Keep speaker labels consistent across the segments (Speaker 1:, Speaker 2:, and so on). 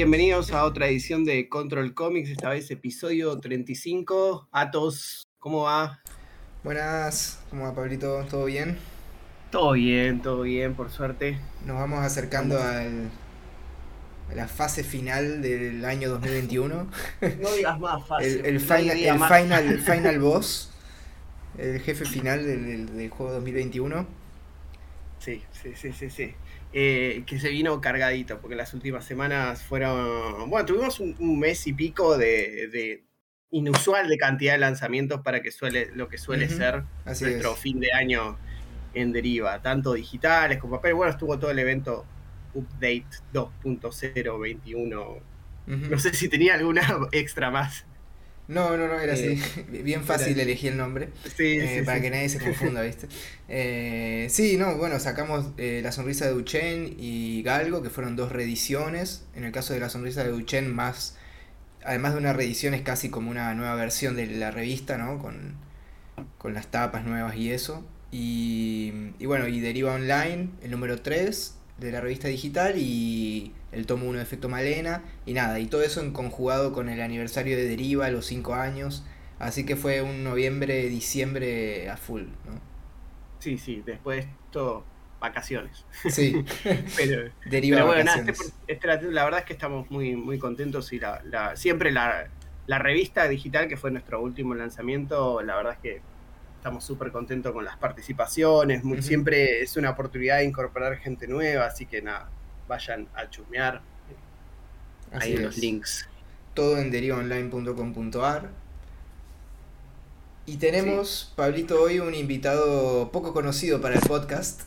Speaker 1: Bienvenidos a otra edición de Control Comics, esta vez episodio 35. Atos, ¿cómo va?
Speaker 2: Buenas, ¿cómo va Pablito? ¿Todo bien?
Speaker 1: Todo bien, todo bien, por suerte.
Speaker 2: Nos vamos acercando al, a la fase final del año 2021.
Speaker 1: No digas más fácil.
Speaker 2: El, final, el final, final boss, el jefe final del, del juego 2021.
Speaker 1: Sí, sí, sí, sí, sí. Eh, que se vino cargadito, porque las últimas semanas fueron. Bueno, tuvimos un, mes y pico de, inusual de cantidad de lanzamientos para que suele, lo que suele ser nuestro fin de año en deriva, tanto digitales como papel. Bueno, estuvo todo el evento Update 2.021. No sé si tenía alguna extra más.
Speaker 2: No, no, no, era así. Eh, bien fácil elegir el nombre. Eh, para que nadie se confunda, ¿viste? Eh, sí, no, bueno, sacamos La Sonrisa de Duchen y Galgo, que fueron dos reediciones. En el caso de La Sonrisa de Duchen, más. Además de una reedición, es casi como una nueva versión de la revista, ¿no? Con, con las tapas nuevas y eso. Y, y bueno, y Deriva Online, el número 3 de la revista digital y el tomo 1 de Efecto Malena y nada, y todo eso en conjugado con el aniversario de Deriva, los 5 años, así que fue un noviembre, diciembre a full, ¿no?
Speaker 1: Sí, sí, después esto, vacaciones.
Speaker 2: Sí,
Speaker 1: pero, Deriva bueno, este, este la verdad es que estamos muy, muy contentos y la, la, siempre la, la revista digital, que fue nuestro último lanzamiento, la verdad es que estamos súper contentos con las participaciones, siempre es una oportunidad de incorporar gente nueva, así que nada, vayan a chusmear ahí en los links.
Speaker 2: Todo en derivaonline.com.ar. Y tenemos, Pablito, hoy un invitado poco conocido para el podcast.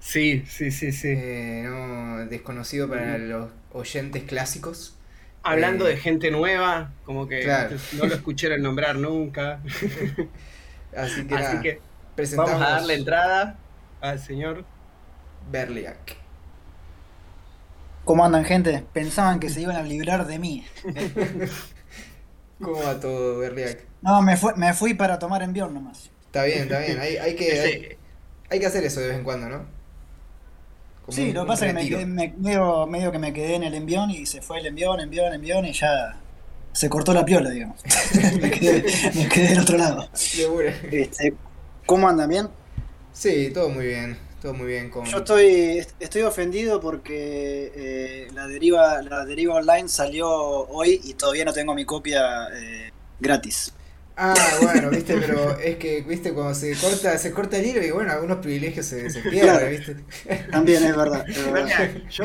Speaker 1: Sí, sí, sí, sí.
Speaker 2: Eh, desconocido para los oyentes clásicos.
Speaker 1: Hablando de eh, gente nueva, como que no lo escucharon nombrar nunca.
Speaker 2: Así que,
Speaker 1: presentamos vamos a darle entrada al señor
Speaker 2: Berliak.
Speaker 3: ¿Cómo andan, gente? Pensaban que se iban a librar de mí.
Speaker 2: ¿Cómo va todo, Berliak?
Speaker 3: No, me, me fui para tomar envión nomás.
Speaker 2: Está bien, está bien. Hay, que, hay, que hacer eso de vez en cuando, ¿no?
Speaker 3: sí, lo que pasa es que me, medio, medio, que me quedé en el envión y se fue el envión, envión, envión y ya se cortó la piola, digamos. me, quedé, me, quedé, del otro lado. Este, ¿Cómo andan? ¿Bien?
Speaker 2: Sí, todo muy bien muy bien con...
Speaker 3: Yo estoy, estoy ofendido porque eh, la, deriva, la deriva online salió hoy y todavía no tengo mi copia eh, gratis.
Speaker 2: Ah, bueno, viste, pero es que, viste, cuando se corta, se corta el hilo y bueno, algunos privilegios se, se pierden, viste.
Speaker 3: También es verdad,
Speaker 1: Yo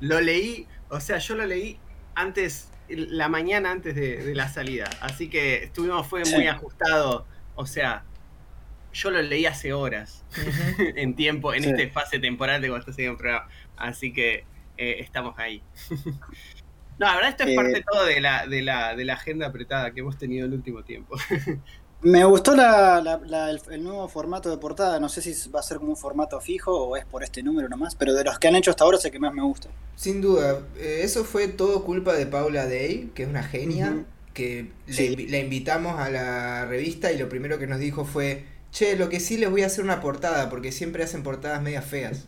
Speaker 1: lo leí, o sea, yo lo leí antes, la mañana antes de, la salida, así que estuvimos, fue muy ajustado, o sea, yo lo leí hace horas en tiempo, en esta fase temporal de cuando estás en un programa. Así que eh, estamos ahí. no, la verdad esto es parte eh, todo de la, de, la, de la agenda apretada que hemos tenido el último tiempo.
Speaker 3: me gustó el, nuevo formato de portada. No sé si va a ser como un formato fijo o es por este número nomás, pero de los que han hecho hasta ahora es el que más me gusta.
Speaker 2: Sin duda, eh, eso fue todo culpa de Paula Day, que es una genia, que le invitamos a la revista y lo primero que nos dijo fue Che, lo que sí les voy a hacer una portada, porque siempre hacen portadas medias feas.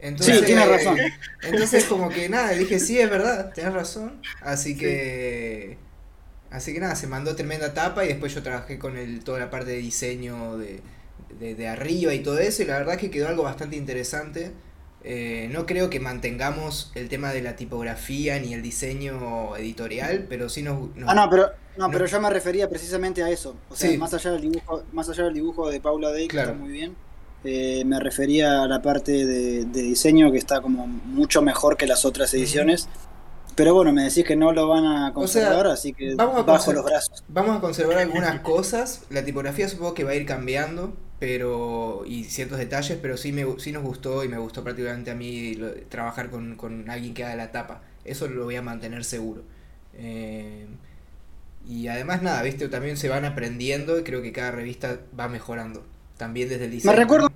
Speaker 3: Entonces, sí, tienes razón.
Speaker 2: Entonces, como que nada, dije, sí, es verdad, tienes razón. Así que. Así que nada, se mandó tremenda tapa y después yo trabajé con el, toda la parte de diseño de, de, arriba y todo eso, y la verdad es que quedó algo bastante interesante. Eh, no creo que mantengamos el tema de la tipografía ni el diseño editorial, pero sí nos...
Speaker 3: ah, no, pero, no, pero yo me refería precisamente a eso. O sea, más, allá del dibujo, más allá del dibujo de Paula Day, que está muy bien, eh, me refería a la parte de, diseño que está como mucho mejor que las otras ediciones. Pero bueno, me decís que no lo van a conservar, así que
Speaker 2: vamos bajo los brazos. Vamos a conservar algunas cosas. La tipografía supongo que va a ir cambiando pero y ciertos detalles, pero sí, me, sí nos gustó y me gustó prácticamente a mí trabajar con, con, alguien que haga la tapa. Eso lo voy a mantener seguro. Eh, y además nada, viste, también se van aprendiendo y creo que cada revista va mejorando. También desde el diseño.
Speaker 3: Me recuerdo,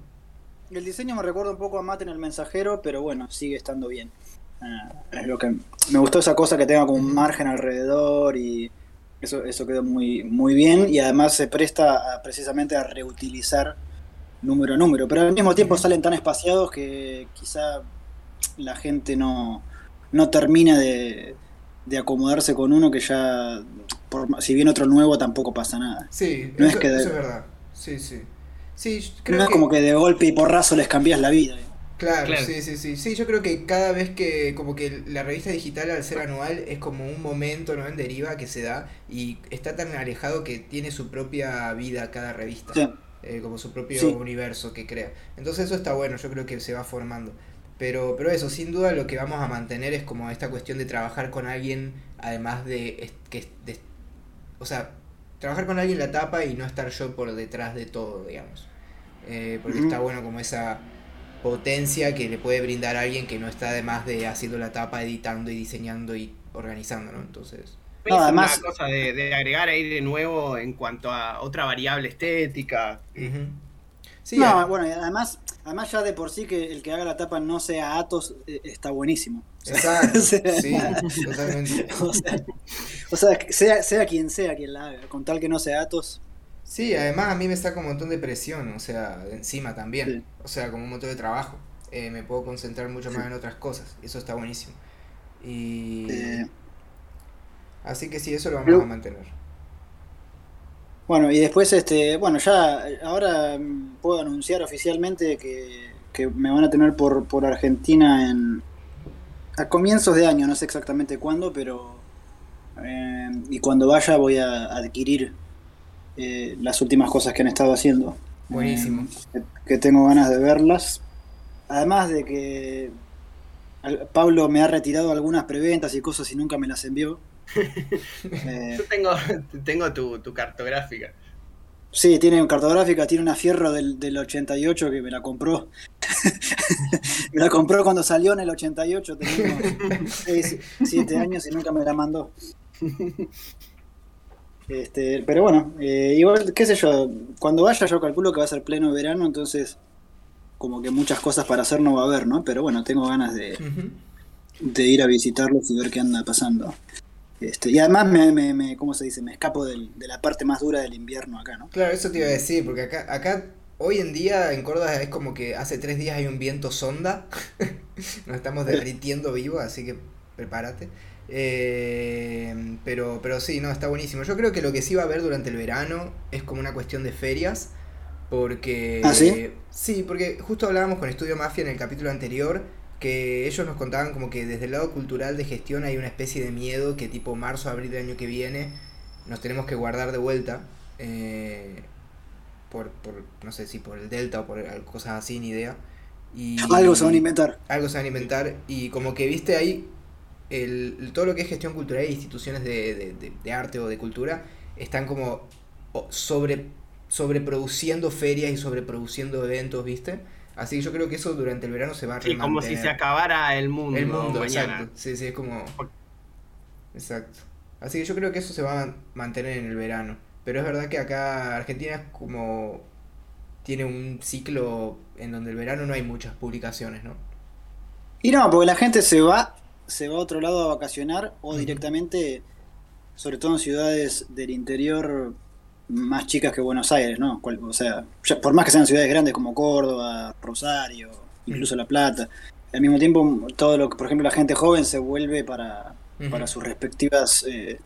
Speaker 3: el diseño me recuerda un poco a Mate en el mensajero, pero bueno, sigue estando bien. Ah, es lo que me gustó esa cosa que tenga como un margen alrededor y eso, eso quedó muy, muy bien y además se presta precisamente a reutilizar número a número, pero al mismo tiempo salen tan espaciados que quizá la gente no, no termina de, acomodarse con uno que ya, por, si bien otro nuevo, tampoco pasa nada.
Speaker 2: Sí, eso, es verdad. Sí, sí. sí
Speaker 3: creo no es como que de golpe y porrazo les cambias la vida.
Speaker 2: Claro, sí, sí, sí. Sí, yo creo que cada vez que, como que la revista digital al ser anual es como un momento, ¿no? En deriva que se da y está tan alejado que tiene su propia vida cada revista. Eh, como su propio universo que crea. Entonces eso está bueno, yo creo que se va formando. Pero, pero eso, sin duda lo que vamos a mantener es como esta cuestión de trabajar con alguien, además de, que o sea, trabajar con alguien la tapa y no estar yo por detrás de todo, digamos. Eh, porque está bueno como esa potencia que le puede brindar a alguien que no está además de haciendo la tapa, editando y diseñando y organizando, ¿no? Entonces...
Speaker 1: No, además, una cosa de, agregar ahí de nuevo en cuanto a otra variable estética.
Speaker 3: Sí, no, bueno, además, además ya de por sí que el que haga la tapa no sea Atos eh, está buenísimo.
Speaker 2: Exacto, sí, totalmente.
Speaker 3: O sea, sea, sea, quien sea quien la haga, con tal que no sea Atos.
Speaker 2: Sí, además a mí me saca un montón de presión, o sea, encima también. O sea, como un montón de trabajo. Eh, me puedo concentrar mucho más en otras cosas. Eso está buenísimo. Y... Eh, Así que sí, eso lo vamos a mantener.
Speaker 3: Bueno, y después, este, bueno, ya ahora puedo anunciar oficialmente que, me van a tener por, por Argentina en a comienzos de año, no sé exactamente cuándo, pero eh, y cuando vaya voy a adquirir eh, las últimas cosas que han estado haciendo.
Speaker 2: Buenísimo.
Speaker 3: Eh, que, tengo ganas de verlas. Además de que Pablo me ha retirado algunas preventas y cosas y nunca me las envió.
Speaker 1: Eh, Yo tengo, tengo tu, cartográfica.
Speaker 3: Sí, tiene cartográfica, tiene una fierro del, del 88 que me la compró. me la compró cuando salió en el 88, tenía 7 años y nunca me la mandó. Este, pero bueno, eh, igual, qué sé yo, cuando vaya yo calculo que va a ser pleno verano, entonces como que muchas cosas para hacer no va a haber, ¿no? Pero bueno, tengo ganas de, de ir a visitarlos y ver qué anda pasando. Este, y además me, me, me, ¿cómo se dice? Me escapo de la parte más dura del invierno acá, ¿no?
Speaker 2: Claro, eso te iba a decir, porque acá, acá hoy en día en Córdoba es como que hace tres días hay un viento sonda, nos estamos derritiendo vivo, así que prepárate. Eh, pero, pero sí, no, está buenísimo. Yo creo que lo que sí va a haber durante el verano es como una cuestión de ferias. Porque.
Speaker 3: ¿Ah, sí?
Speaker 2: sí, porque justo hablábamos con Estudio Mafia en el capítulo anterior que ellos nos contaban como que desde el lado cultural de gestión hay una especie de miedo que tipo marzo, abril del año que viene nos tenemos que guardar de vuelta. Eh, por, por, no sé si por el Delta o por cosas así, ni idea. Y,
Speaker 3: algo se van a inventar.
Speaker 2: Algo se van a inventar. Y como que viste ahí el, todo lo que es gestión cultural e instituciones de, de, arte o de cultura están como sobre sobreproduciendo ferias y sobreproduciendo eventos, ¿viste? Así que yo creo que eso durante el verano se va a
Speaker 1: Sí, como si se acabara el mundo.
Speaker 2: El mundo, exacto. Sí, sí, es como. Exacto. Así que yo creo que eso se va a mantener en el verano. Pero es verdad que acá Argentina es como. Tiene un ciclo en donde el verano no hay muchas publicaciones, ¿no?
Speaker 3: Y no, porque la gente se va, se va a otro lado a vacacionar o directamente, sobre todo en ciudades del interior, más chicas que Buenos Aires, ¿no? O sea, por más que sean ciudades grandes como Córdoba, Rosario, incluso La Plata, al mismo tiempo todo lo que, por ejemplo, la gente joven se vuelve para, para sus respectivas eh,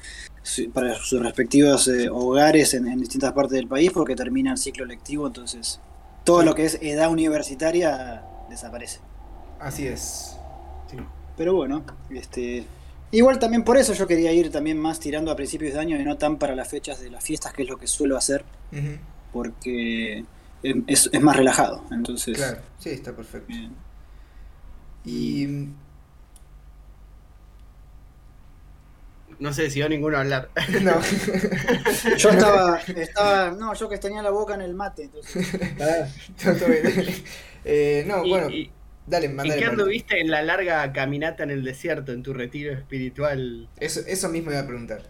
Speaker 3: para sus respectivos eh, hogares en, distintas partes del país porque termina el ciclo lectivo, entonces todo lo que es edad universitaria desaparece.
Speaker 2: Así es.
Speaker 3: Pero bueno, este Igual también por eso yo quería ir también más tirando a principios de año y no tan para las fechas de las fiestas, que es lo que suelo hacer, porque es, más relajado. Entonces,
Speaker 2: claro, sí, está perfecto. Y.
Speaker 1: No se decidió ninguno a hablar.
Speaker 3: No. yo estaba, estaba. No, yo que tenía la boca en el mate. Entonces...
Speaker 2: eh, no, bueno. Dale,
Speaker 1: mandale, ¿En qué anduviste en la larga caminata en el desierto, en tu retiro espiritual?
Speaker 2: Eso, eso mismo iba a preguntar.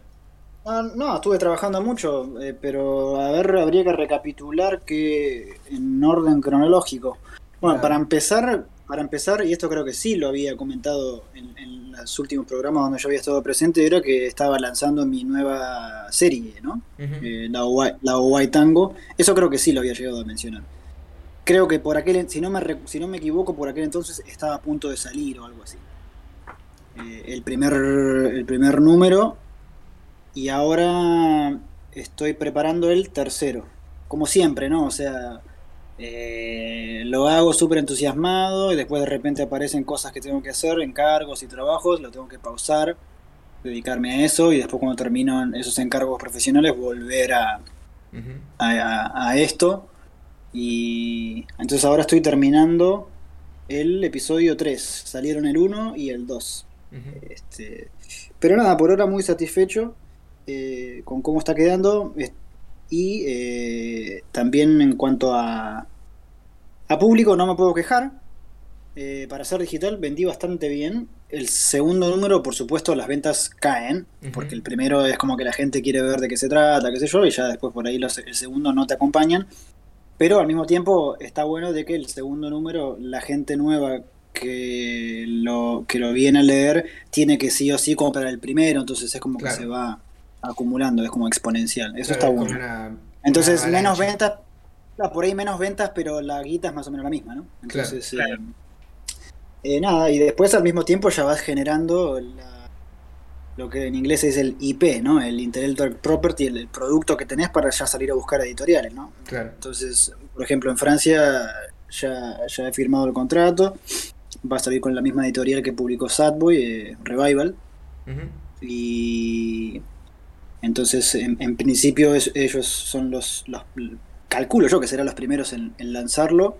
Speaker 3: no, estuve trabajando mucho, eh, pero a ver, habría que recapitular que en orden cronológico. Bueno, para empezar, para empezar, y esto creo que sí lo había comentado en, los últimos programas donde yo había estado presente, era que estaba lanzando mi nueva serie, ¿no? Eh, la, la Tango. Eso creo que sí lo había llegado a mencionar creo que por aquel, si no me, si no me equivoco, por aquel entonces estaba a punto de salir o algo así. eh, el, primer, el primer número y ahora estoy preparando el tercero. Como siempre, ¿no? O sea, eh, lo hago súper entusiasmado y después de repente aparecen cosas que tengo que hacer, encargos y trabajos, lo tengo que pausar, dedicarme a eso y después cuando termino esos encargos profesionales volver a, a, esto. Y entonces ahora estoy terminando el episodio 3. Salieron el 1 y el 2. este, pero nada, por ahora muy satisfecho eh, con cómo está quedando. Y eh, también en cuanto a, a público no me puedo quejar. Eh, para ser digital vendí bastante bien. El segundo número, por supuesto, las ventas caen, porque el primero es como que la gente quiere ver de qué se trata, qué sé yo, y ya después por ahí los, el segundo no te acompañan. Pero al mismo tiempo está bueno de que el segundo número, la gente nueva que lo, que lo viene a leer, tiene que sí o sí comprar el primero, entonces es como que se va acumulando, es como exponencial. Eso está bueno. entonces, menos ventas, por ahí menos ventas, pero la guita es más o menos la misma, ¿no? Entonces, eh, eh, nada, y después al mismo tiempo ya vas generando lo que en inglés es el IP, ¿no? El Intellectual Property, el, producto que tenés para ya salir a buscar editoriales, ¿no? Claro. Entonces, por ejemplo, en Francia ya, ya he firmado el contrato, va a salir con la misma editorial que publicó Sadboy, eh, Revival. Y entonces, en, principio ellos son los, calculo yo que serán los primeros en, lanzarlo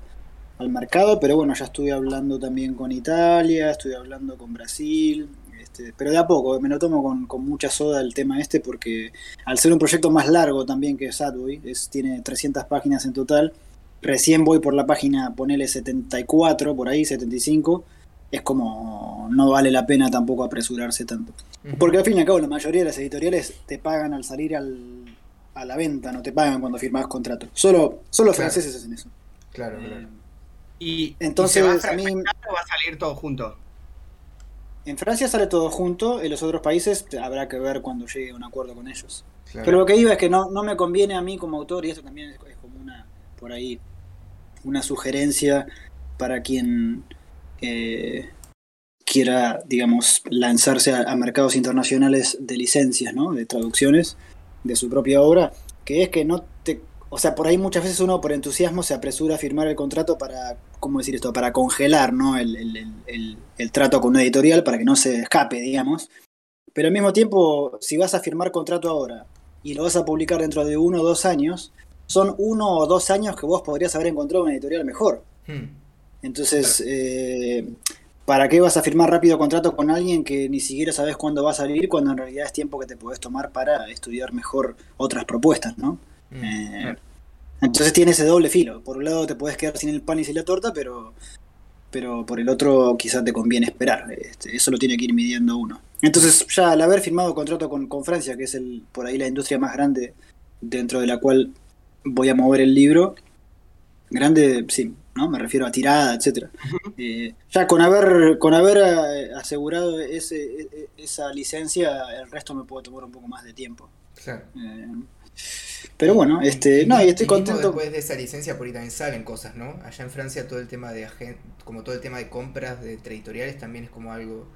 Speaker 3: al mercado, pero bueno, ya estuve hablando también con Italia, estuve hablando con Brasil, este, pero de a poco, me lo tomo con, mucha soda el tema este porque al ser un proyecto más largo también que Sadboy, es, tiene 300 páginas en total, recién voy por la página, ponele 74, por ahí, 75, es como no vale la pena tampoco apresurarse tanto. Porque al fin y al cabo la mayoría de las editoriales te pagan al salir al, a la venta, no te pagan cuando firmas contrato. Solo, solo franceses hacen eso.
Speaker 2: Claro, claro.
Speaker 1: Eh, y entonces a, mí va a salir todo junto.
Speaker 3: En Francia sale todo junto, en los otros países habrá que ver cuando llegue a un acuerdo con ellos. Pero lo que iba es que no, no me conviene a mí como autor, y esto también es, como una, por ahí, una sugerencia para quien eh, quiera, digamos, lanzarse a, mercados internacionales de licencias, ¿no? De traducciones de su propia obra, que es que no. O sea, por ahí muchas veces uno por entusiasmo se apresura a firmar el contrato para, ¿cómo decir esto? Para congelar, ¿no? El, el trato con una editorial para que no se escape, digamos. Pero al mismo tiempo, si vas a firmar contrato ahora y lo vas a publicar dentro de uno o dos años, son uno o dos años que vos podrías haber encontrado una editorial mejor. Hmm. Entonces, eh, ¿para qué vas a firmar rápido contrato con alguien que ni siquiera sabes cuándo va a salir cuando en realidad es tiempo que te podés tomar para estudiar mejor otras propuestas, ¿no? Hmm. Eh, entonces tiene ese doble filo. Por un lado te puedes quedar sin el pan y sin la torta, pero, pero por el otro quizás te conviene esperar. Este, eso lo tiene que ir midiendo uno. Entonces ya al haber firmado contrato con, con Francia, que es el por ahí la industria más grande dentro de la cual voy a mover el libro. Grande, sí, ¿no? Me refiero a tirada, etcétera. Eh, ya con haber, con haber eh, asegurado ese, e, e, esa licencia, el resto me puede tomar un poco más de tiempo. Claro. Eh, pero bueno, este, no, y estoy contento.
Speaker 2: Después de esa licencia, por ahí también salen cosas, ¿no? Allá en Francia todo el tema de como todo el tema de compras de editoriales también es como algo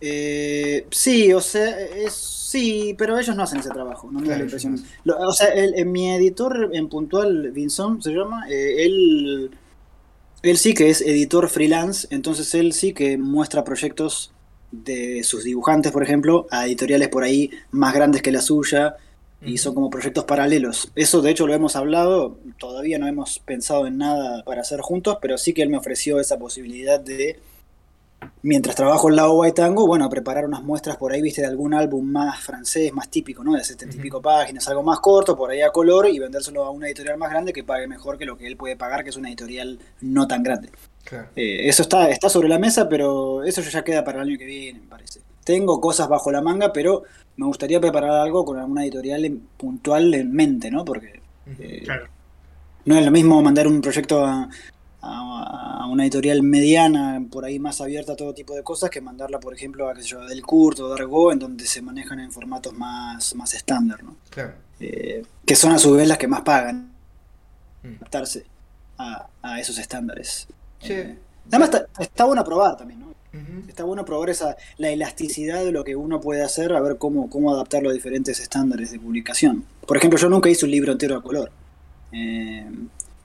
Speaker 3: eh, sí, o sea, es, sí, pero ellos no hacen ese trabajo, no me da la impresión. o sea, el, mi editor en puntual, Vincent se llama, eh, él, él sí que es editor freelance, entonces él sí que muestra proyectos de sus dibujantes, por ejemplo, a editoriales por ahí más grandes que la suya, y son como proyectos paralelos. Eso de hecho lo hemos hablado, todavía no hemos pensado en nada para hacer juntos, pero sí que él me ofreció esa posibilidad de mientras trabajo en la OVA y Tango, bueno, preparar unas muestras por ahí, viste, de algún álbum más francés, más típico, ¿no? De setenta y pico páginas, algo más corto, por ahí a color, y vendérselo a una editorial más grande que pague mejor que lo que él puede pagar, que es una editorial no tan grande. Eh, eso está, está sobre la mesa, pero eso ya queda para el año que viene, me parece. Tengo cosas bajo la manga, pero me gustaría preparar algo con alguna editorial puntual en mente, ¿no? Porque eh, no es lo mismo mandar un proyecto a, a, una editorial mediana, por ahí más abierta a todo tipo de cosas, que mandarla, por ejemplo, a que yo, Del Kurt o Dargo, en donde se manejan en formatos más, más estándar, ¿no? Eh, que son a su vez las que más pagan mm. adaptarse a, esos estándares. Eh, además está, bueno probar también, ¿no? está bueno probar esa, la elasticidad de lo que uno puede hacer, a ver cómo, cómo adaptarlo a diferentes estándares de publicación. Por ejemplo, yo nunca hice un libro entero a color. Eh,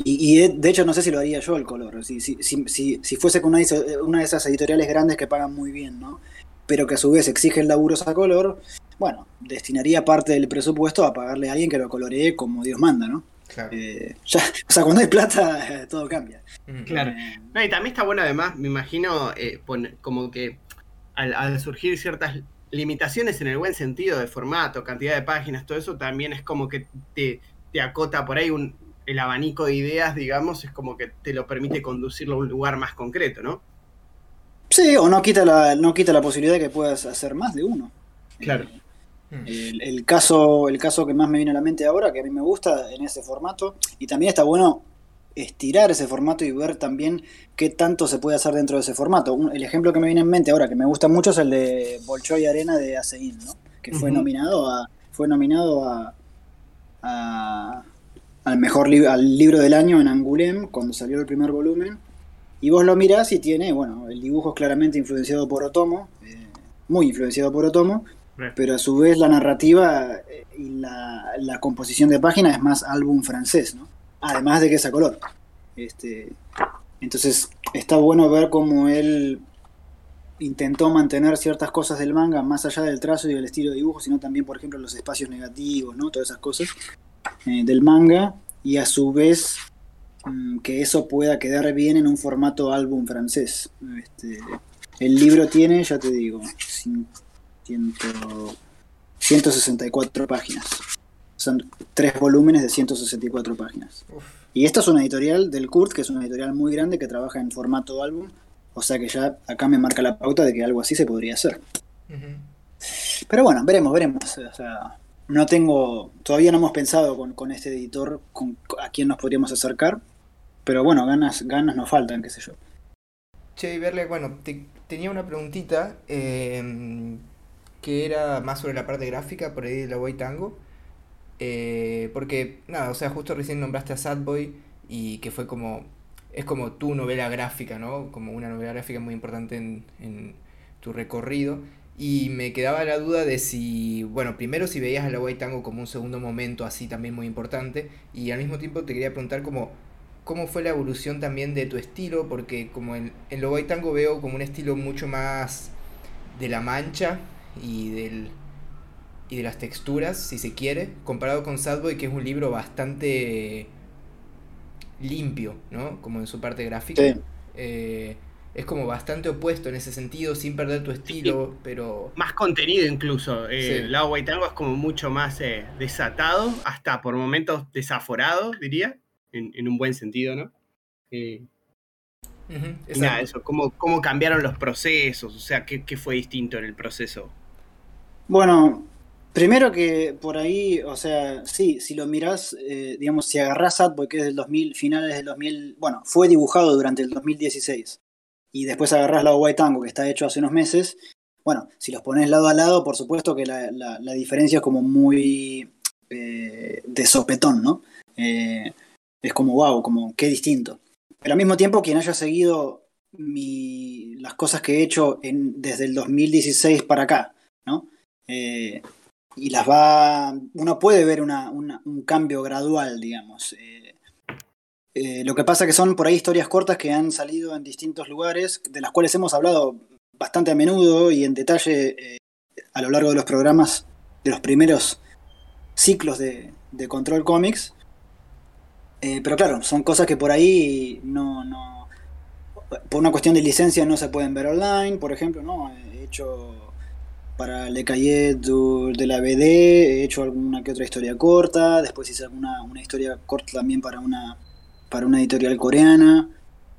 Speaker 3: y, de hecho no sé si lo haría yo el color. Si, si, si, si fuese con una, una, de esas editoriales grandes que pagan muy bien, ¿no? Pero que a su vez exigen laburos a color, bueno, destinaría parte del presupuesto a pagarle a alguien que lo coloree como Dios manda, ¿no? Eh, o sea, cuando hay plata, todo cambia.
Speaker 1: Claro. Eh, no, y también está bueno, además, me imagino, eh, como que al, surgir ciertas limitaciones en el buen sentido de formato, cantidad de páginas, todo eso también es como que te, acota por ahí un, el abanico de ideas, digamos, es como que te lo permite conducirlo a un lugar más concreto, ¿no?
Speaker 3: Sí, o no quita la, no quita la posibilidad de que puedas hacer más de uno.
Speaker 1: Claro.
Speaker 3: Mm. El, caso, el caso que más me viene a la mente ahora, que a mí me gusta en ese formato, y también está bueno estirar ese formato y ver también qué tanto se puede hacer dentro de ese formato. el ejemplo que me viene en mente ahora, que me gusta mucho, es el de Bolchoy Arena de Acein, ¿no? que fue nominado a fue nominado a, al mejor al libro del año en Angoulême cuando salió el primer volumen y vos lo mirás y tiene bueno el dibujo es claramente influenciado por Otomo eh, muy influenciado por Otomo pero a su vez la narrativa eh, y la, composición de páginas es más álbum francés, ¿no? Además de que es a color. Este, entonces está bueno ver cómo él intentó mantener ciertas cosas del manga más allá del trazo y del estilo de dibujo, sino también, por ejemplo, los espacios negativos, ¿no? Todas esas cosas eh, del manga y a su vez mm, que eso pueda quedar bien en un formato álbum francés. Este, el libro tiene, ya te digo, 164 páginas. Son tres volúmenes de 164 páginas. Y esta es una editorial del Kurt, que es una editorial muy grande que trabaja en formato álbum. O sea que ya acá me marca la pauta de que algo así se podría hacer. Pero bueno, veremos, veremos. O sea, no tengo. Todavía no hemos pensado con, este editor con, a quién nos podríamos acercar. Pero bueno, ganas, ganas nos faltan, qué sé yo.
Speaker 2: Che, verle, bueno, tenía una preguntita. Eh, que era más sobre la parte gráfica, por ahí de la Boy Tango. Eh, porque, nada, o sea, justo recién nombraste a Sad Boy y que fue como. Es como tu novela gráfica, ¿no? Como una novela gráfica muy importante en, en tu recorrido. Y me quedaba la duda de si, bueno, primero si veías a la White Tango como un segundo momento así también muy importante. Y al mismo tiempo te quería preguntar como, cómo fue la evolución también de tu estilo, porque como en, en lo White Tango veo como un estilo mucho más de la mancha, y, del, y de las texturas, si se quiere, comparado con Sadboy, que es un libro bastante limpio, ¿no? Como en su parte gráfica. Eh, es como bastante opuesto en ese sentido, sin perder tu estilo, pero...
Speaker 1: Más contenido incluso. Eh, El lado Tango es como mucho más eh, desatado, hasta por momentos desaforado, diría, en, un buen sentido, ¿no? Eh, eso, ¿cómo, ¿cómo, cambiaron los procesos? O sea, ¿qué, ¿qué, fue distinto en el proceso?
Speaker 3: Bueno, primero que por ahí, o sea, sí, si lo mirás, eh, digamos, si agarrás Adboy, que es del 2000, finales del 2000, bueno, fue dibujado durante el 2016, y después agarrás la White Tango, que está hecho hace unos meses, bueno, si los pones lado a lado, por supuesto que la, la, diferencia es como muy eh, de sopetón, ¿no? Eh, es como, wow, como qué distinto. Pero al mismo tiempo, quien haya seguido mi, las cosas que he hecho en, desde el 2016 para acá, ¿no? Eh, y las va. Uno puede ver un cambio gradual, digamos. Eh, eh, lo que pasa que son por ahí historias cortas que han salido en distintos lugares, de las cuales hemos hablado bastante a menudo y en detalle a lo largo de los programas de los primeros ciclos de, Control Comics. pero claro, son cosas que por ahí no, no. Por una cuestión de licencia no se pueden ver online, por ejemplo, ¿no? He hecho para Le Cahier de la BD, he hecho alguna que otra historia corta, después hice alguna una historia corta también para una, para una editorial coreana.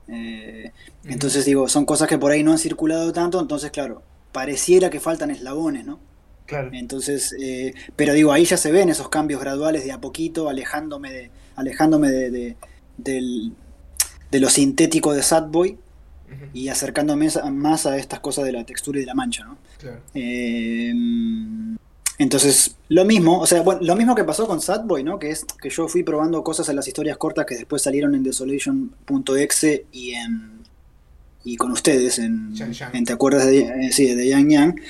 Speaker 3: Eh, entonces digo, son cosas que por ahí no han circulado tanto, entonces claro, pareciera que faltan eslabones, ¿no? Claro. Entonces, eh, pero digo, ahí ya se ven esos cambios graduales de a poquito, alejándome de, alejándome de, de lo sintético de Sadboy y acercándome más a estas cosas de la textura y de la mancha, ¿no? Eh, entonces, lo mismo, o sea, bueno, lo mismo que pasó con Sadboy, ¿no? Que es que yo fui probando cosas en las historias cortas que después salieron en Desolation.exe y en y con ustedes en, Te acuerdas de, eh, sí, de Yang Yang.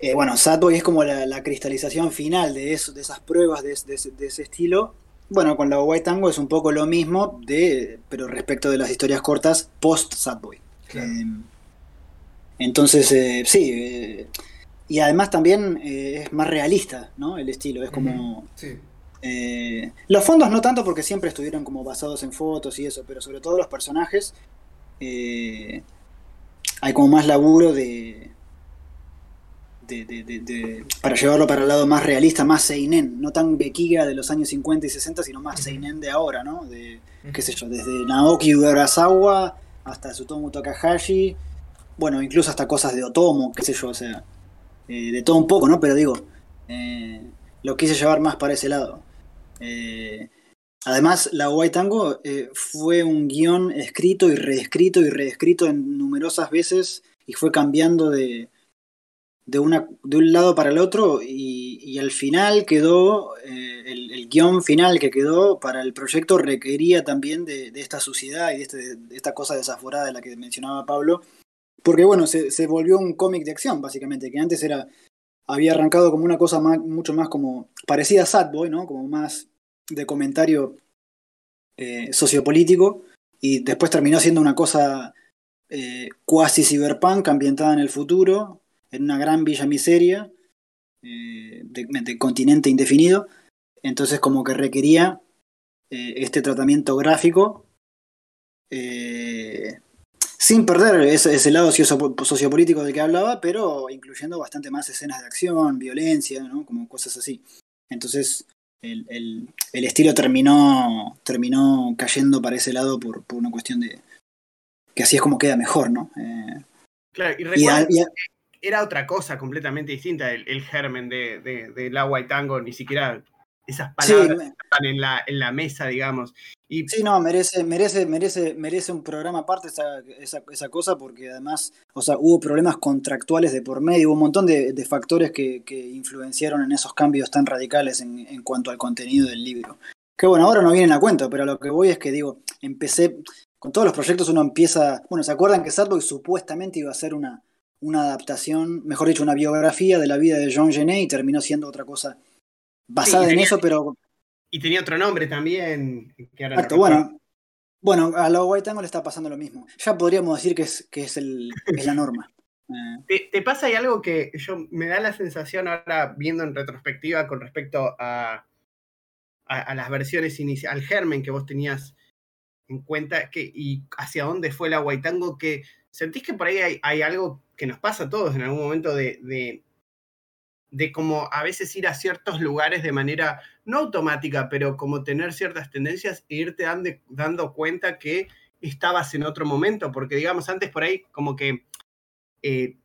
Speaker 3: Eh, bueno, Sadboy es como la, cristalización final de, eso, de esas pruebas de, ese estilo. Bueno, con la White Tango es un poco lo mismo, de, pero respecto de las historias cortas post Sadboy. Entonces, sí, y además también es más realista, ¿no? El estilo, es como... Sí. Eh, los fondos no tanto porque siempre estuvieron como basados en fotos y eso, pero sobre todo los personajes eh, hay como más laburo de, de, para llevarlo para el lado más realista, más seinen, no tan bequiga de los años 50 y 60, sino más seinen de ahora, ¿no? De, qué sé yo, desde Naoki Urasawa hasta Tsutomu Takahashi, bueno, incluso hasta cosas de Otomo, qué sé yo, o sea, eh, de todo un poco, ¿no? Pero digo, lo quise llevar más para ese lado. Eh, además, La White Tango eh, fue un guion escrito y reescrito y reescrito en numerosas veces y fue cambiando de, de, una, de un lado para el otro y, al final quedó, eh, el, guion final que quedó para el proyecto requería también de, esta suciedad y de, este, esta cosa desaforada de la que mencionaba Pablo, porque bueno, se, volvió un cómic de acción básicamente, que antes era había arrancado como una cosa mucho más como parecida a Sadboy, ¿no? Como más de comentario eh, sociopolítico y después terminó siendo una cosa eh, cuasi cyberpunk ambientada en el futuro, en una gran villa miseria eh, de, continente indefinido. Entonces como que requería este tratamiento gráfico sin perder ese, lado sociopolítico del que hablaba, pero incluyendo bastante más escenas de acción, violencia, ¿no? como cosas así. Entonces, el, estilo terminó, terminó cayendo para ese lado por, una cuestión de que así es como queda mejor, ¿no?
Speaker 1: Eh, claro, y, recuerda era otra cosa completamente distinta el, germen de, de, del agua y tango, ni siquiera esas palabras están en la, en la mesa, digamos.
Speaker 3: Y... Sí, no, merece, merece, merece, merece un programa aparte esa, esa, cosa, porque además, o sea, hubo problemas contractuales de por medio, hubo un montón de, factores que, influenciaron en esos cambios tan radicales en, cuanto al contenido del libro. Que bueno, ahora no vienen a cuento, pero lo que voy es que digo, empecé, con todos los proyectos uno empieza, bueno, ¿se acuerdan que Sadboy supuestamente iba a ser una, una adaptación, mejor dicho, una biografía de la vida de John Genet y terminó siendo otra cosa basada en eso, pero...
Speaker 1: Y tenía otro nombre también.
Speaker 3: Exacto, bueno. Bueno, a la White Tango le está pasando lo mismo. Ya podríamos decir que es, que es, el, la norma.
Speaker 1: ¿Te, pasa ahí algo que yo me da la sensación ahora viendo en retrospectiva con respecto a, a, las versiones iniciales, al germen que vos tenías en cuenta que, y hacia dónde fue la Tango, que sentís que por ahí hay, algo que nos pasa a todos en algún momento de, de como a veces ir a ciertos lugares de manera no automática, pero como tener ciertas tendencias e irte dando, cuenta que estabas en otro momento, porque digamos antes por ahí como que, eh,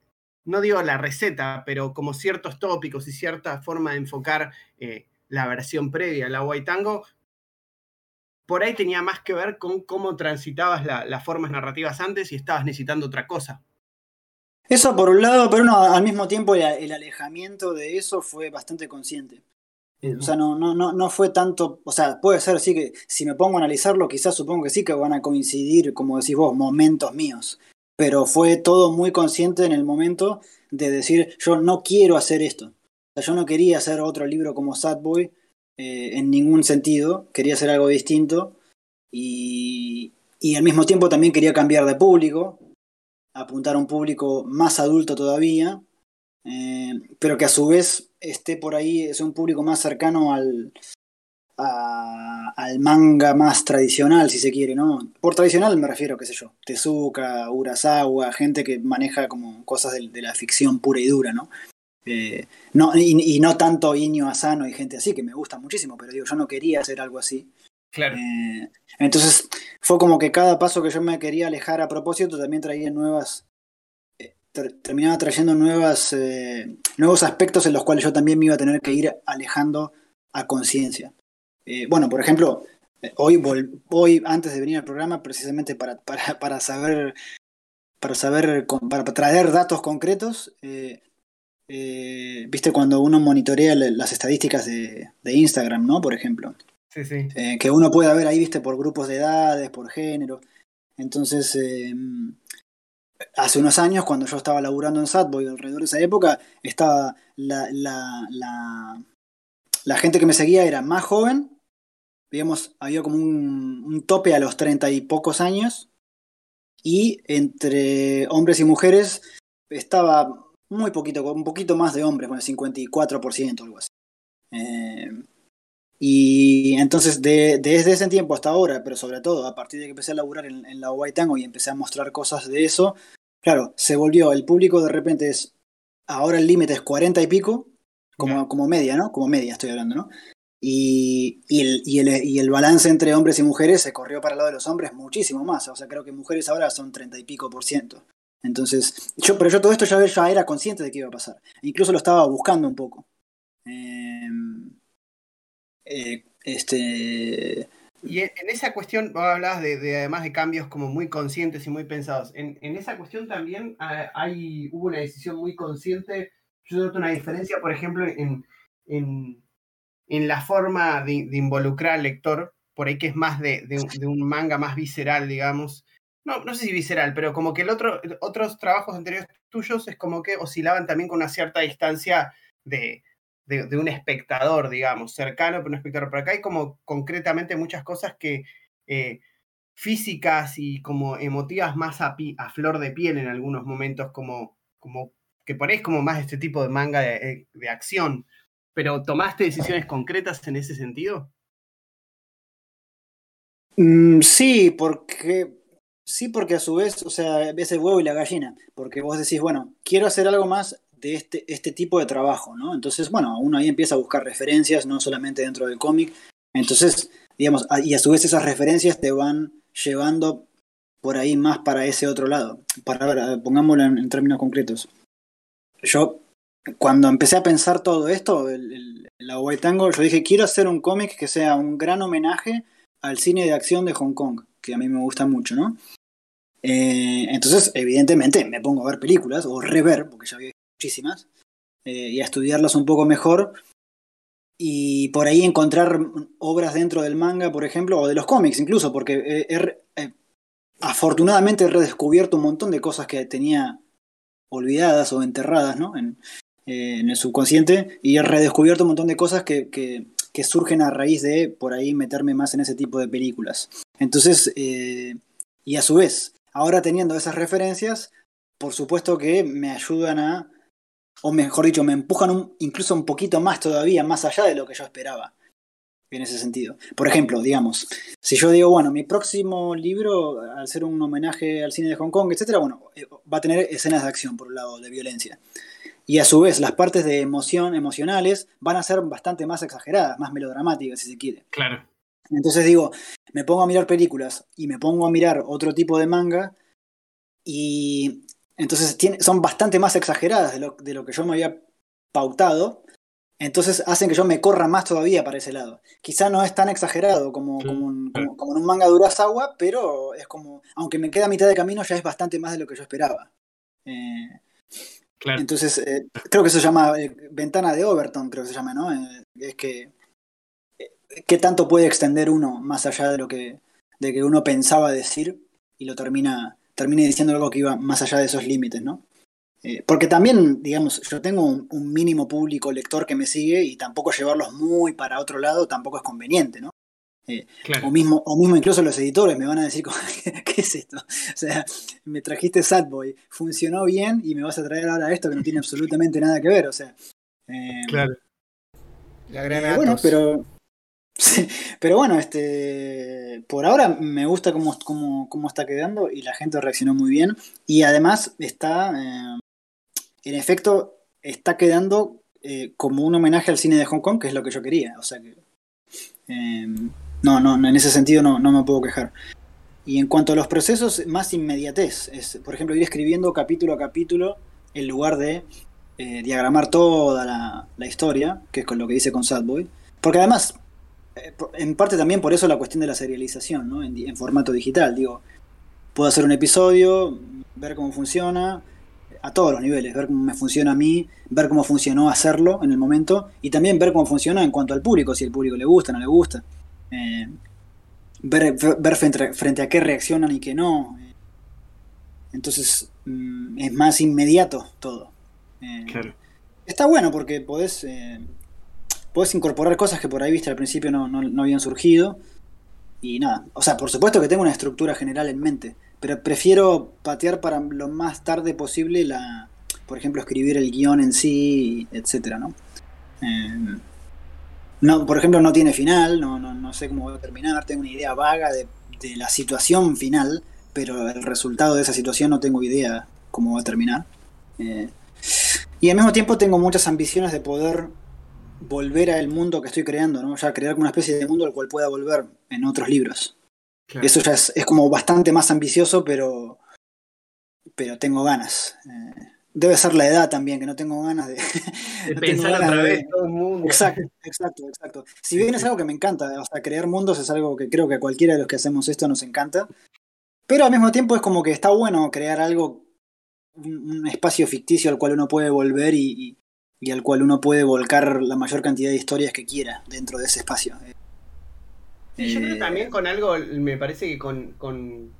Speaker 1: no digo la receta, pero como ciertos tópicos y cierta forma de enfocar eh, la versión previa agua y tango, por ahí tenía más que ver con cómo transitabas las formas narrativas antes y estabas necesitando otra cosa.
Speaker 3: Eso por un lado, pero no, al mismo tiempo el, alejamiento de eso fue bastante consciente. Eh, o sea, no, no, no, no fue tanto, o sea, puede ser sí que si me pongo a analizarlo, quizás supongo que sí que van a coincidir, como decís vos, momentos míos. Pero fue todo muy consciente en el momento de decir, yo no quiero hacer esto. O sea, yo no quería hacer otro libro como Sad Boy eh, en ningún sentido, quería hacer algo distinto. Y, y al mismo tiempo también quería cambiar de público, apuntar a un público más adulto todavía, eh, pero que a su vez esté por ahí, es un público más cercano al, al manga más tradicional, si se quiere, ¿no? Por tradicional me refiero, qué sé yo, Tezuka, Urasawa, gente que maneja como cosas de, la ficción pura y dura, ¿no? Eh, no y, no tanto Inyo Asano y gente así, que me gusta muchísimo, pero digo, yo no quería hacer algo así.
Speaker 1: Claro. Eh,
Speaker 3: entonces fue como que cada paso que yo me quería alejar a propósito también traía nuevas, eh, terminaba trayendo nuevas, eh, nuevos aspectos en los cuales yo también me iba a tener que ir alejando a conciencia. bueno, por ejemplo, hoy, hoy antes de venir al programa, precisamente para, para, para saber, para saber, para traer datos concretos, viste cuando uno monitorea las estadísticas de, de Instagram, ¿no? Por ejemplo. Eh, que uno pueda ver ahí, viste, por grupos de edades, por género. Entonces, em, hace unos años, cuando yo estaba laburando en Satboy, alrededor de esa época, estaba la, la, la, gente que me seguía era más joven, digamos, había como un, tope a los treinta y pocos años, y entre hombres y mujeres estaba muy poquito, un poquito más de hombres, bueno, 54%, algo así. Eh, y entonces, desde ese tiempo hasta ahora, pero sobre todo a partir de que empecé a laburar en, la White Tango y empecé a mostrar cosas de eso, claro, se volvió, el público de repente es, ahora el límite es 40 y pico, como, como media, ¿no? Como media estoy hablando, ¿no? Y, el, y, el, balance entre hombres y mujeres se corrió para el lado de los hombres muchísimo más. O sea, creo que mujeres ahora son 30 y pico por ciento. Entonces, yo, pero yo todo esto ya, ya era consciente de que iba a pasar. Incluso lo estaba buscando un poco. Em,
Speaker 1: eh, este. Y en, esa cuestión, vos hablabas de, además de cambios como muy conscientes y muy pensados. En, esa cuestión también ah, hay, hubo una decisión muy consciente. Yo noto una diferencia, por ejemplo, en, en en la forma de, involucrar al lector, por ahí que es más de, un manga más visceral, digamos. No, no sé si visceral, pero como que el otro, otros trabajos anteriores tuyos es como que oscilaban también con una cierta distancia de, un espectador, digamos, cercano, pero un espectador. Pero acá hay como concretamente muchas cosas que eh, físicas y como emotivas más a, flor de piel en algunos momentos, como, como que ponéis como más este tipo de manga de, de acción. ¿Pero tomaste decisiones concretas en ese sentido?
Speaker 3: Mm, sí, porque sí, porque a su vez, o sea, ves el huevo y la gallina, porque vos decís, bueno, quiero hacer algo más de este, este tipo de trabajo, ¿no? Entonces, bueno, uno ahí empieza a buscar referencias, no solamente dentro del cómic. Entonces, digamos, y a su vez esas referencias te van llevando por ahí más para ese otro lado. Para, pongámoslo en términos concretos. Yo cuando empecé a pensar todo esto, el, la White Tango, yo dije, quiero hacer un cómic que sea un gran homenaje al cine de acción de Hong Kong, que a mí me gusta mucho, ¿no? Eh, entonces, evidentemente, me pongo a ver películas, o rever, porque ya había muchísimas, eh, y a estudiarlas un poco mejor, y por ahí encontrar obras dentro del manga, por ejemplo, o de los cómics incluso, porque afortunadamente he redescubierto un montón de cosas que tenía olvidadas o enterradas, ¿no? En, eh, el subconsciente y he redescubierto un montón de cosas que, surgen a raíz de por ahí meterme más en ese tipo de películas. Entonces, eh, y a su vez, ahora teniendo esas referencias, por supuesto que me ayudan a, o mejor dicho, me empujan incluso un poquito más todavía, más allá de lo que yo esperaba en ese sentido. Por ejemplo, digamos, si yo digo, bueno, mi próximo libro, al ser un homenaje al cine de Hong Kong, etcétera, bueno, eh, va a tener escenas de acción, por un lado, de violencia. Y a su vez, las partes de emoción, emocionales van a ser bastante más exageradas, más melodramáticas, si se quiere.
Speaker 1: Claro.
Speaker 3: Entonces digo, me pongo a mirar películas y me pongo a mirar otro tipo de manga y entonces son bastante más exageradas de lo, de lo que yo me había pautado. Entonces hacen que yo me corra más todavía para ese lado. Quizá no es tan exagerado como, como, en un manga de Urasawa, pero es como, aunque me queda a mitad de camino, ya es bastante más de lo que yo esperaba. Eh, entonces, eh, creo que se llama eh, ventana de Overton, creo que se llama, ¿no? Es que, ¿qué tanto puede extender uno más allá de lo que, de que uno pensaba decir y lo termina, termina diciendo algo que iba más allá de esos límites, ¿no? porque también, digamos, yo tengo un, mínimo público lector que me sigue y tampoco llevarlos muy para otro lado tampoco es conveniente, ¿no? Eh, o, mismo, o mismo incluso los editores me van a decir, ¿qué es esto? O sea, me trajiste Sadboy, funcionó bien y me vas a traer ahora esto que no tiene absolutamente nada que ver, o sea.
Speaker 1: Eh, claro.
Speaker 3: La gran eh, bueno, pero, pero bueno, este por ahora me gusta cómo, cómo, cómo, está quedando y la gente reaccionó muy bien. Y además está, en efecto, está quedando como un homenaje al cine de Hong Kong, que es lo que yo quería. O sea que no, no, en ese sentido no, no me puedo quejar. Y en cuanto a los procesos, más inmediatez. Es, por ejemplo, ir escribiendo capítulo a capítulo en lugar de eh, diagramar toda la, historia, que es con lo que dice con Sadboy. Porque además, eh, en parte también por eso la cuestión de la serialización, ¿no? En, en, formato digital. Digo, puedo hacer un episodio, ver cómo funciona, a todos los niveles, ver cómo me funciona a mí, ver cómo funcionó hacerlo en el momento y también ver cómo funciona en cuanto al público, si el público le gusta, no le gusta. Eh, ver, ver frente, a qué reaccionan y qué no. Entonces mm, es más inmediato todo. Eh, claro. Está bueno porque podés, eh, podés incorporar cosas que por ahí viste al principio no, no, habían surgido. Y nada, o sea, por supuesto que tengo una estructura general en mente, pero prefiero patear para lo más tarde posible la, por ejemplo, escribir el guion en sí, etcétera, ¿no? Eh, no, por ejemplo, no tiene final, no, no, no, sé cómo va a terminar, tengo una idea vaga de, la situación final, pero el resultado de esa situación no tengo idea cómo va a terminar. Eh, y al mismo tiempo tengo muchas ambiciones de poder volver al mundo que estoy creando, ¿no? Ya crear una especie de mundo al cual pueda volver en otros libros. Eso ya es, como bastante más ambicioso, pero, pero tengo ganas. Eh, Debe ser la edad también, que no tengo ganas de,
Speaker 1: pensar otra vez todo el mundo.
Speaker 3: Exacto, exacto, exacto. Si bien es algo que me encanta, o sea, crear mundos es algo que creo que a cualquiera de los que hacemos esto nos encanta, pero al mismo tiempo es como que está bueno crear algo, un, espacio ficticio al cual uno puede volver y, al cual uno puede volcar la mayor cantidad de historias que quiera dentro de ese espacio.
Speaker 1: yo creo eh, también con algo, me parece que con, con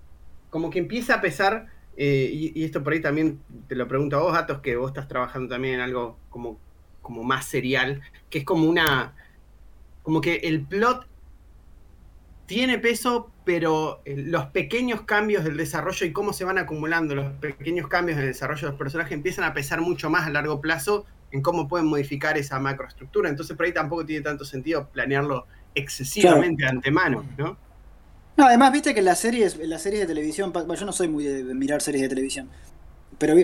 Speaker 1: como que empieza a pesar eh, y, esto por ahí también te lo pregunto a vos, Atos, que vos estás trabajando también en algo como, como más serial, que es como una. como que el plot tiene peso, pero eh, los pequeños cambios del desarrollo y cómo se van acumulando los pequeños cambios en el desarrollo de los personajes empiezan a pesar mucho más a largo plazo en cómo pueden modificar esa macroestructura. Entonces por ahí tampoco tiene tanto sentido planearlo excesivamente de antemano, ¿no?
Speaker 3: No, además, viste que las series, las series de televisión, yo no soy muy de mirar series de televisión, pero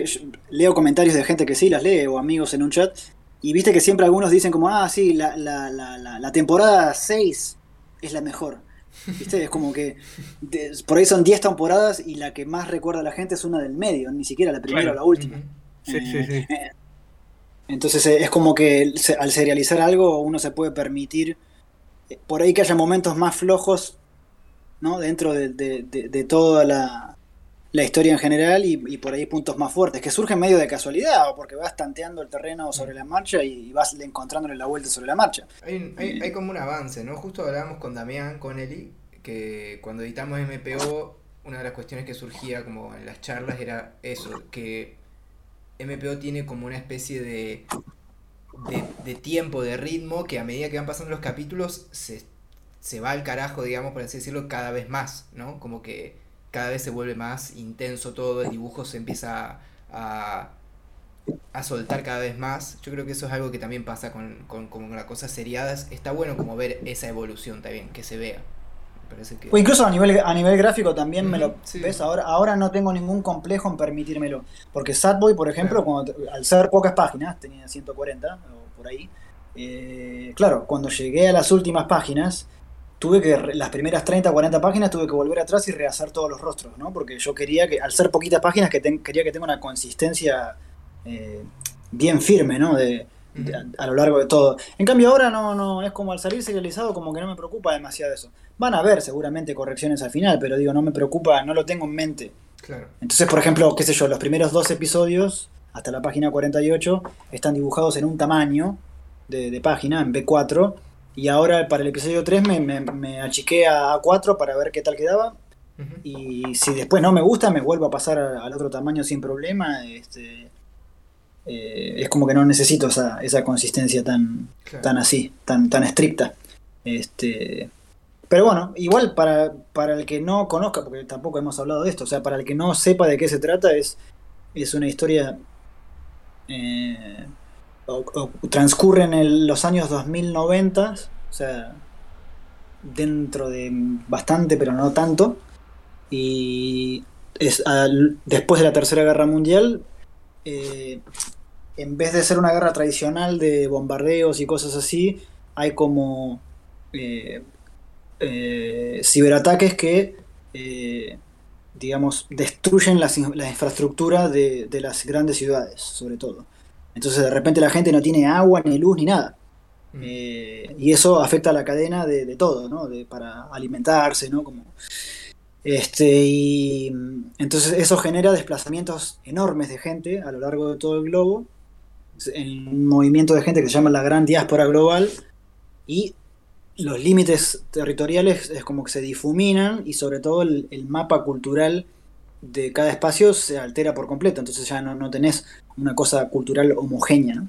Speaker 3: leo comentarios de gente que sí las lee o amigos en un chat, y viste que siempre algunos dicen como, ah, sí, la, la, la, la temporada 6 es la mejor. ¿Viste? Es como que por ahí son 10 temporadas y la que más recuerda a la gente es una del medio, ni siquiera la primera o la última. Sí, sí, sí. Eh, entonces eh, es como que al serializar algo uno se puede permitir, eh, por ahí que haya momentos más flojos ¿no? dentro de, toda la, historia en general y, por ahí puntos más fuertes, que surgen medio de casualidad o porque vas tanteando el terreno sobre la marcha y, vas encontrándole la vuelta sobre la marcha.
Speaker 2: Hay, hay, como un avance, ¿no? Justo hablábamos con Damián, con Eli, que cuando editamos MPO, una de las cuestiones que surgía como en las charlas era eso, que MPO tiene como una especie de, de, tiempo, de ritmo, que a medida que van pasando los capítulos se se va al carajo, digamos, por así decirlo, cada vez más, ¿no? Como que cada vez se vuelve más intenso todo, el dibujo se empieza a, a soltar cada vez más. Yo creo que eso es algo que también pasa con, con, las cosas seriadas. Está bueno como ver esa evolución también, que se vea.
Speaker 3: O incluso a nivel, a nivel gráfico también me lo ves. Ahora, ahora no tengo ningún complejo en permitírmelo. Porque Sadboy, por ejemplo, al ser pocas páginas, tenía 140 o por ahí. Eh, claro, cuando llegué a las últimas páginas, tuve que, las primeras 30, 40 páginas, tuve que volver atrás y rehacer todos los rostros, ¿no? Porque yo quería que, al ser poquitas páginas, que quería que tenga una consistencia eh, bien firme, ¿no? De, a, lo largo de todo. En cambio ahora no, no, es como al salir serializado como que no me preocupa demasiado eso. Van a haber seguramente correcciones al final, pero digo, no me preocupa, no lo tengo en mente. Claro. Entonces, por ejemplo, qué sé yo, los primeros dos episodios, hasta la página 48, están dibujados en un tamaño de, de página, en B4, y ahora para el episodio 3 me, me, achiqué a 4 para ver qué tal quedaba. Y si después no me gusta, me vuelvo a pasar al otro tamaño sin problema. Este, eh, es como que no necesito esa, esa consistencia tan, tan así, tan, tan estricta. Este, pero bueno, igual para, para el que no conozca, porque tampoco hemos hablado de esto, o sea, para el que no sepa de qué se trata, es, es una historia eh, transcurre en los años 2090, o sea, dentro de bastante, pero no tanto. Y es después de la Tercera Guerra Mundial, eh, en vez de ser una guerra tradicional de bombardeos y cosas así, hay como eh, eh, ciberataques que, digamos, destruyen la, infraestructura de las grandes ciudades, sobre todo. Entonces de repente la gente no tiene agua, ni luz, ni nada. Mm. Eh, y eso afecta a la cadena de, todo, ¿no? De, para alimentarse, ¿no? Como, este, y entonces eso genera desplazamientos enormes de gente a lo largo de todo el globo, en un movimiento de gente que se llama la Gran Diáspora Global, y los límites territoriales es como que se difuminan y sobre todo el, mapa cultural de cada espacio se altera por completo, entonces ya no, no tenés una cosa cultural homogénea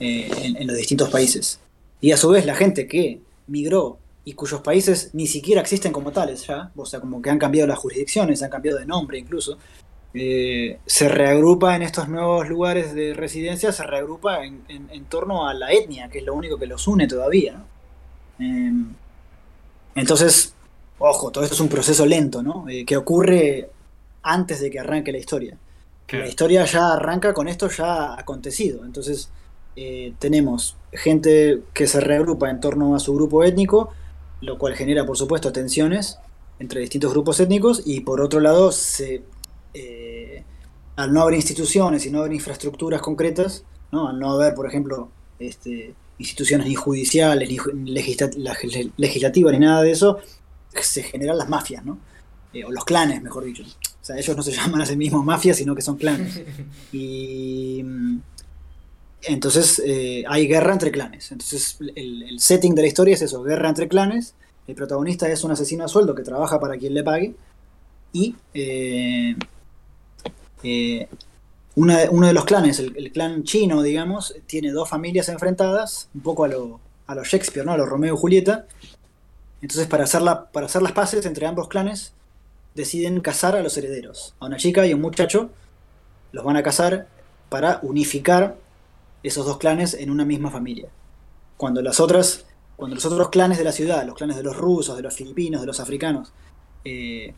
Speaker 3: eh, en, los distintos países. Y a su vez la gente que migró y cuyos países ni siquiera existen como tales ya, o sea, como que han cambiado las jurisdicciones, han cambiado de nombre incluso, eh, se reagrupa en estos nuevos lugares de residencia, se reagrupa en, torno a la etnia, que es lo único que los une todavía. Em, entonces, ojo, todo esto es un proceso lento, ¿no? Eh, que ocurre antes de que arranque la historia. La historia ya arranca con esto ya acontecido. Entonces, eh, tenemos gente que se reagrupa en torno a su grupo étnico, lo cual genera, por supuesto, tensiones entre distintos grupos étnicos, y por otro lado, se, eh, al no haber instituciones y no haber infraestructuras concretas, ¿no? al no haber, por ejemplo, este, instituciones ni judiciales, ni legislativas, ni nada de eso, se generan las mafias, ¿no? Eh, o los clanes, mejor dicho. O sea, ellos no se llaman a sí mismos mafias, sino que son clanes. Y mm, entonces eh, hay guerra entre clanes. Entonces el, setting de la historia es eso, guerra entre clanes. El protagonista es un asesino a sueldo que trabaja para quien le pague. Y eh, eh, uno de los clanes, el, clan chino, digamos, tiene dos familias enfrentadas, un poco a lo, a lo Shakespeare, ¿no? A lo Romeo y Julieta. Entonces, para hacer, para hacer las paces entre ambos clanes, deciden casar a los herederos. A una chica y un muchacho los van a casar para unificar esos dos clanes en una misma familia. Cuando las otras, cuando los otros clanes de la ciudad, los clanes de los rusos, de los filipinos, de los africanos, eh,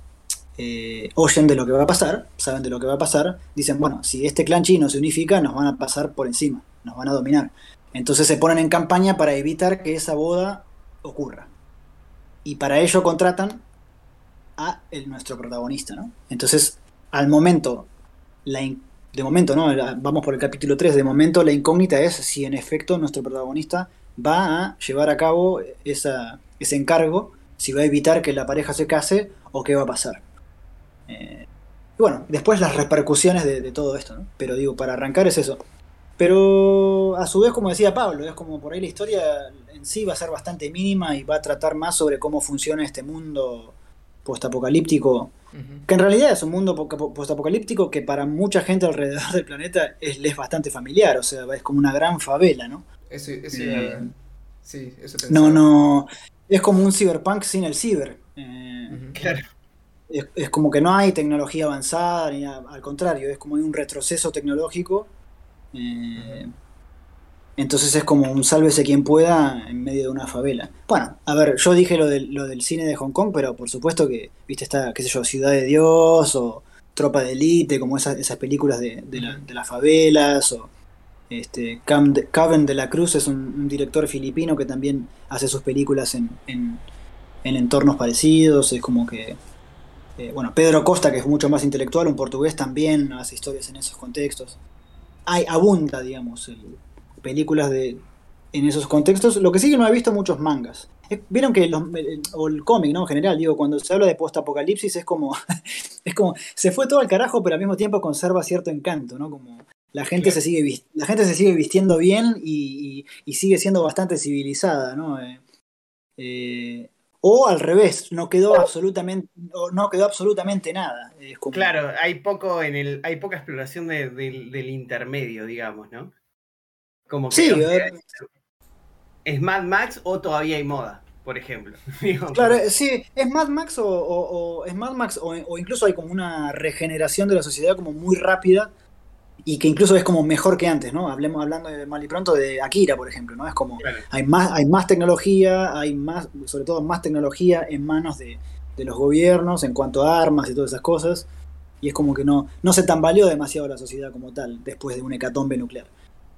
Speaker 3: eh, oyen de lo que va a pasar, saben de lo que va a pasar, dicen, bueno, si este clan chino se unifica, nos van a pasar por encima, nos van a dominar. Entonces se ponen en campaña para evitar que esa boda ocurra. Y para ello contratan a el, nuestro protagonista, ¿no? Entonces, al momento, la, de momento, ¿no? Vamos por el capítulo 3, de momento la incógnita es si en efecto nuestro protagonista va a llevar a cabo esa, ese encargo, si va a evitar que la pareja se case o qué va a pasar. Eh, y bueno, después las repercusiones de, todo esto, ¿no? Pero digo, para arrancar es eso. Pero a su vez, como decía Pablo, es como por ahí la historia en sí va a ser bastante mínima y va a tratar más sobre cómo funciona este mundo postapocalíptico que en realidad es un mundo postapocalíptico que para mucha gente alrededor del planeta es, es bastante familiar, o sea, es como una gran favela, ¿no?
Speaker 2: Eso, eh, sí, eso
Speaker 3: No, no, es como un cyberpunk sin el ciber. Eh, claro. Es, como que no hay tecnología avanzada, ni al contrario, es como un retroceso tecnológico. Eh, entonces es como un sálvese quien pueda en medio de una favela. Bueno, a ver, yo dije lo del, lo del cine de Hong Kong, pero por supuesto que, viste, está, qué sé yo, Ciudad de Dios o Tropa de Elite, como esas, esas películas de, las favelas, o este, Caven de la Cruz es un, director filipino que también hace sus películas en, en, entornos parecidos, es como que... Eh, bueno, Pedro Costa, que es mucho más intelectual, un portugués también hace historias en esos contextos. Hay, abunda, digamos, el, películas de, en esos contextos. Lo que sí que no he visto muchos mangas. Eh, vieron que los, o el cómic, ¿no? En general, digo, cuando se habla de post-apocalipsis es como, es como, se fue todo al carajo, pero al mismo tiempo conserva cierto encanto, ¿no? Como la gente, se, sigue, la gente se sigue vistiendo bien y, sigue siendo bastante civilizada, ¿no? Eh, eh, o al revés, no quedó absolutamente, no quedó absolutamente nada.
Speaker 1: Claro, hay poco en el, hay poca exploración del intermedio, digamos, ¿no? Como que, sí, ¿Es Mad Max o todavía hay moda, por ejemplo?
Speaker 3: claro, sí, es Mad Max o, es Mad Max o, incluso hay como una regeneración de la sociedad como muy rápida y que incluso es como mejor que antes, ¿no? Hablemos hablando de mal y pronto de Akira, por ejemplo, ¿no? Es como hay más hay más tecnología, hay más sobre todo más tecnología en manos de, de los gobiernos en cuanto a armas y todas esas cosas y es como que no no se tambaleó demasiado la sociedad como tal después de un hecatombe nuclear.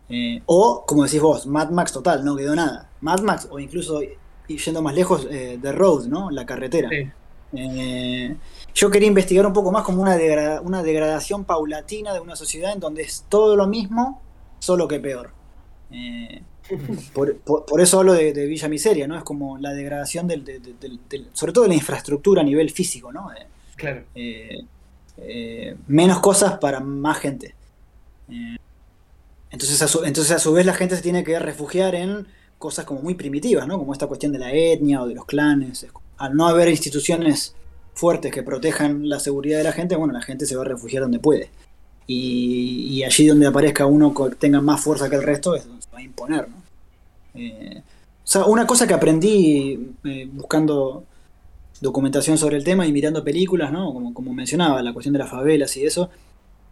Speaker 3: Eh, o, como decís vos, Mad Max total, no quedó nada. Mad Max, o incluso yendo más lejos, eh, The Road, ¿no? La carretera. Eh, yo quería investigar un poco más como una, una degradación paulatina de una sociedad en donde es todo lo mismo, solo que peor. por, eso hablo de, Villa Miseria, ¿no? Es como la degradación del, sobre todo de la infraestructura a nivel físico, ¿no?
Speaker 1: claro.
Speaker 3: menos cosas para más gente. Entonces a, su, entonces a su vez la gente se tiene que refugiar en cosas como muy primitivas, ¿no? Como esta cuestión de la etnia o de los clanes. Al no haber instituciones fuertes que protejan la seguridad de la gente, bueno, la gente se va a refugiar donde puede. Y, allí donde aparezca uno que tenga más fuerza que el resto, es donde se va a imponer, ¿no? Eh, o sea, una cosa que aprendí eh, buscando documentación sobre el tema y mirando películas, ¿no? Como, como mencionaba, la cuestión de las favelas y eso,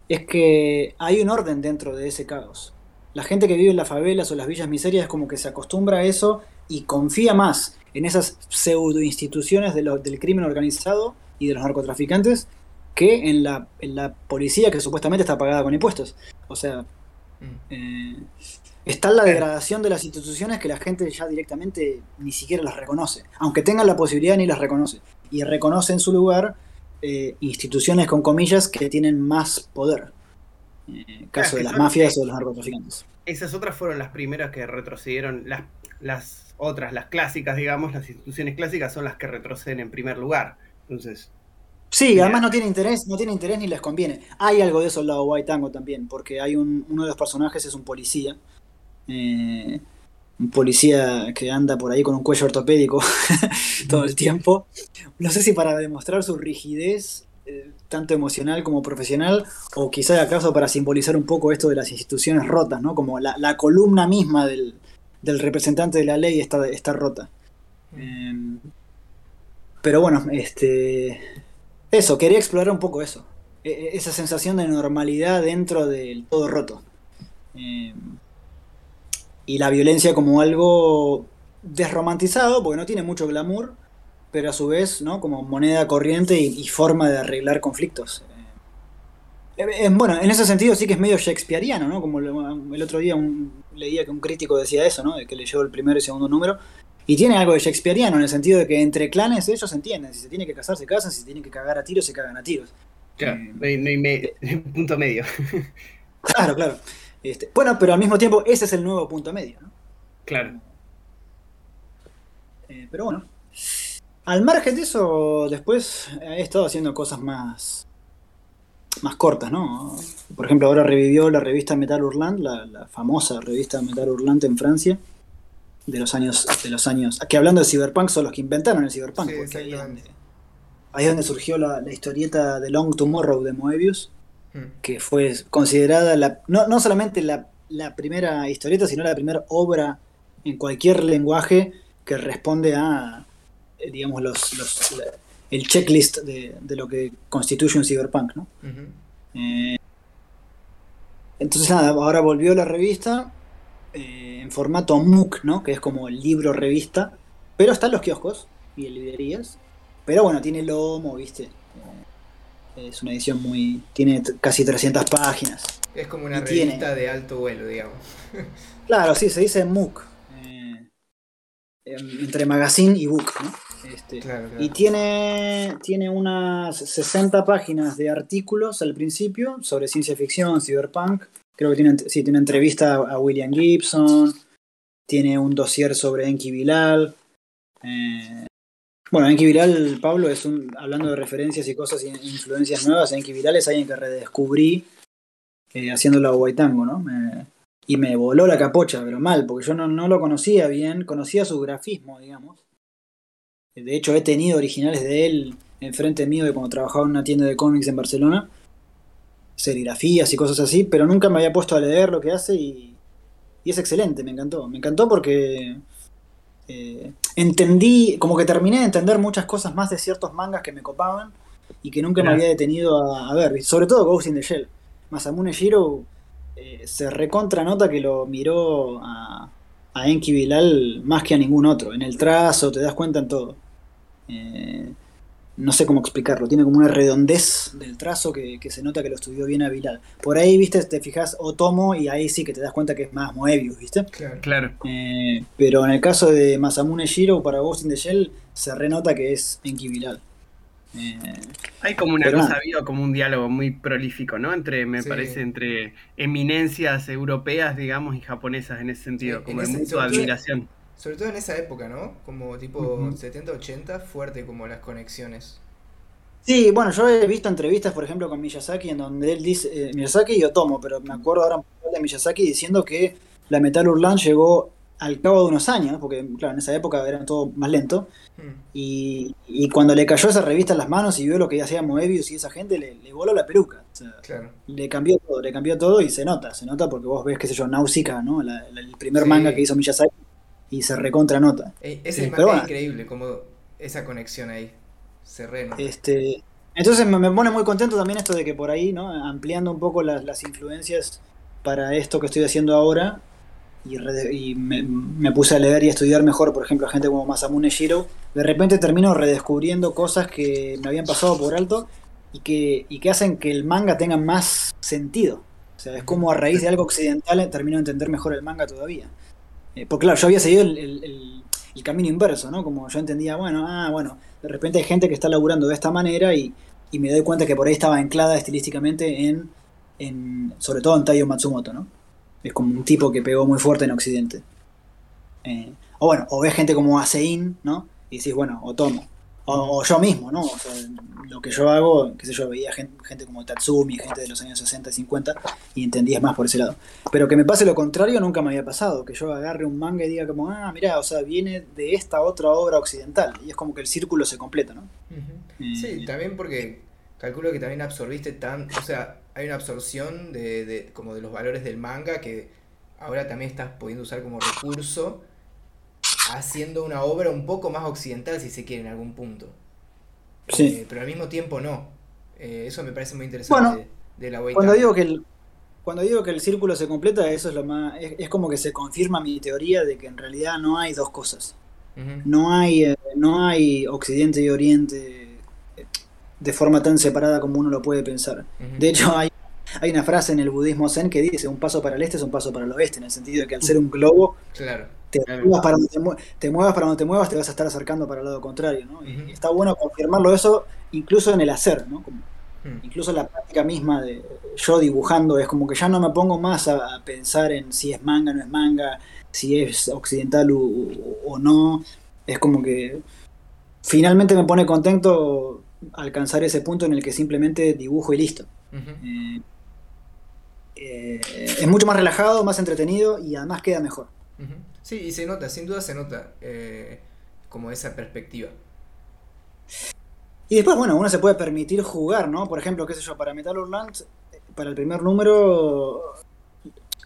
Speaker 3: es que hay un orden dentro de ese caos la gente que vive en las favelas o las villas miserias es como que se acostumbra a eso y confía más en esas pseudo instituciones del crimen organizado y de los narcotraficantes que en la, en la policía que supuestamente está pagada con impuestos. O sea, mm. eh, está la degradación de las instituciones que la gente ya directamente ni siquiera las reconoce, aunque tengan la posibilidad ni las reconoce. Y reconoce en su lugar eh, instituciones con comillas que tienen más poder. Eh, caso de las mafias o de los narcotraficantes.
Speaker 1: Esas otras fueron las primeras que retrocedieron, las, las otras, las clásicas, digamos, las instituciones clásicas son las que retroceden en primer lugar. Entonces.
Speaker 3: Sí, además no tiene interés, no tiene interés ni les conviene. Hay algo de eso al lado White Tango también, porque hay un, uno de los personajes es un policía. Eh, un policía que anda por ahí con un cuello ortopédico todo el tiempo. No sé si para demostrar su rigidez eh, tanto emocional como profesional, o quizá acaso para simbolizar un poco esto de las instituciones rotas, ¿no? Como la, columna misma del, representante de la ley está, está rota. Pero bueno, este. Eso, quería explorar un poco eso. E, e, esa sensación de normalidad dentro del todo roto. Y la violencia como algo desromantizado, porque no tiene mucho glamour, pero a su vez, ¿no? Como moneda corriente y, forma de arreglar conflictos. Eh, eh, bueno, en ese sentido sí que es medio shakespeariano, ¿no? Como el otro día leía que un crítico decía eso, ¿no? De que leyó el primero y segundo número. Y tiene algo de shakespeariano en el sentido de que entre clanes ellos entienden. Si se tienen que casar, se casan. Si se tienen que cagar a tiros, se cagan a tiros.
Speaker 1: Claro, eh, no hay, punto medio.
Speaker 3: claro, claro. Este, bueno, pero al mismo tiempo ese es el nuevo punto medio, ¿no?
Speaker 1: Claro.
Speaker 3: pero bueno, al margen de eso, después he estado haciendo cosas más, más cortas, ¿no? Por ejemplo, ahora revivió la revista Metal Hurlant, la, famosa revista Metal Hurlant en Francia, de los años, de los años, que hablando de Cyberpunk son los que inventaron el Cyberpunk, porque ahí es donde, surgió la, historieta de Long Tomorrow de Moebius, hmm. que fue considerada la, no, no solamente la, la primera historieta, sino la primera obra en cualquier lenguaje que responde a eh, digamos, los, el checklist de, lo que constituye un cyberpunk, ¿no? Eh, entonces nada, ahora volvió la revista eh, en formato MOOC, ¿no? Que es como el libro revista, pero está en los kioscos y en librerías. Pero bueno, tiene lomo, ¿viste? es una edición muy... tiene casi 300 páginas.
Speaker 2: Es como una revista de alto vuelo, digamos.
Speaker 3: claro, sí, se dice MOOC. entre magazine y book, ¿no? Este, y tiene, tiene unas 60 páginas de artículos al principio sobre ciencia ficción, cyberpunk. Creo que tiene, sí, tiene una entrevista a William Gibson. Tiene un dossier sobre Enki Bilal. Eh, bueno, Enki Bilal, Pablo, es un, hablando de referencias y cosas e influencias nuevas, Enki Bilal es alguien que redescubrí eh, haciéndolo a Guaitango, ¿no? y me voló la capocha, pero mal, porque yo no, no lo conocía bien, conocía su grafismo, digamos. De hecho, he tenido originales de él enfrente mío de cuando trabajaba en una tienda de cómics en Barcelona, serigrafías y cosas así, pero nunca me había puesto a leer lo que hace y, es excelente, me encantó. Me encantó porque eh, entendí, como que terminé de entender muchas cosas más de ciertos mangas que me copaban y que nunca me había detenido a, ver, sobre todo Ghost in the Shell. Masamune Shiro eh, se recontra nota que lo miró a, a Enki Bilal más que a ningún otro. En el trazo, te das cuenta en todo. Eh, no sé cómo explicarlo, tiene como una redondez del trazo que, se nota que lo estudió bien a Bilal. Por ahí, viste, te fijas Otomo y ahí sí que te das cuenta que es más Moebius, viste.
Speaker 1: Claro.
Speaker 3: Eh, pero en el caso de Masamune Shiro para Ghost in the Shell, se renota que es Enki Bilal.
Speaker 1: Eh, Hay como una cosa, ha como un diálogo muy prolífico, ¿no? Entre, me parece, entre eminencias europeas, digamos, y japonesas en ese sentido, como de mucha admiración.
Speaker 2: Sobre todo en esa época, ¿no? Como tipo 70, 80, fuerte como las conexiones.
Speaker 3: Sí, bueno, yo he visto entrevistas, por ejemplo, con Miyazaki, en donde él dice, eh, Miyazaki y Otomo, pero me acuerdo ahora de Miyazaki diciendo que la Metal Urlan llegó al cabo de unos años, porque claro, en esa época era todo más lento, hmm. y, cuando le cayó esa revista en las manos y vio lo que hacía Moebius y esa gente, le, voló la peluca. Le cambió todo, le cambió todo y se nota, se nota porque vos ves, qué sé yo, Náusica, ¿no? el primer manga que hizo Miyazaki, y se recontra nota.
Speaker 2: ese es increíble, como esa conexión ahí, se
Speaker 3: Este, entonces me, pone muy contento también esto de que por ahí, ¿no? Ampliando un poco las, las influencias para esto que estoy haciendo ahora, y, me, puse a leer y a estudiar mejor, por ejemplo, a gente como Masamune Shiro, de repente termino redescubriendo cosas que me habían pasado por alto y que, y que hacen que el manga tenga más sentido. O sea, es como a raíz de algo occidental termino de entender mejor el manga todavía. Eh, porque claro, yo había seguido el, camino inverso, ¿no? Como yo entendía, bueno, ah, bueno, de repente hay gente que está laburando de esta manera y, y me doy cuenta que por ahí estaba anclada estilísticamente en, en sobre todo en Taiyo Matsumoto, ¿no? Es como un tipo que pegó muy fuerte en Occidente. Eh, o bueno, o ves gente como Asein, ¿no? Y decís, bueno, o tomo. O, yo mismo, ¿no? O sea, lo que yo hago, qué sé yo, veía gente, como Tatsumi, gente de los años 60 y 50, y entendías más por ese lado. Pero que me pase lo contrario nunca me había pasado, que yo agarre un manga y diga como, ah, mira, o sea, viene de esta otra obra occidental, y es como que el círculo se completa, ¿no?
Speaker 2: Eh, sí, también porque calculo que también absorbiste tan, o sea, hay una absorción de, de, como de los valores del manga que ahora también estás pudiendo usar como recurso haciendo una obra un poco más occidental si se quiere en algún punto. Sí. Eh, pero al mismo tiempo no. Eh, eso me parece muy interesante de, la
Speaker 3: Cuando digo que el, cuando digo que el círculo se completa, eso es lo más. Es, como que se confirma mi teoría de que en realidad no hay dos cosas. No hay, eh, no hay Occidente y Oriente de forma tan separada como uno lo puede pensar. De hecho, hay, hay una frase en el budismo zen que dice, un paso para el este es un paso para el oeste, en el sentido de que al ser un globo,
Speaker 2: claro,
Speaker 3: te, Muevas para donde te, muevas para donde te muevas, te vas a estar acercando para el lado contrario. ¿no? Y está bueno confirmarlo eso incluso en el hacer, ¿no? Incluso en la práctica misma de yo dibujando, es como que ya no me pongo más a, pensar en si es manga o no es manga, si es occidental o no. Es como que finalmente me pone contento alcanzar ese punto en el que simplemente dibujo y listo. Eh, eh, es mucho más relajado, más entretenido y además queda mejor.
Speaker 2: Sí, y se nota, sin duda se nota eh, como esa perspectiva.
Speaker 3: Y después, bueno, uno se puede permitir jugar, ¿no? Por ejemplo, qué sé yo, para Metal Urland, para el primer número,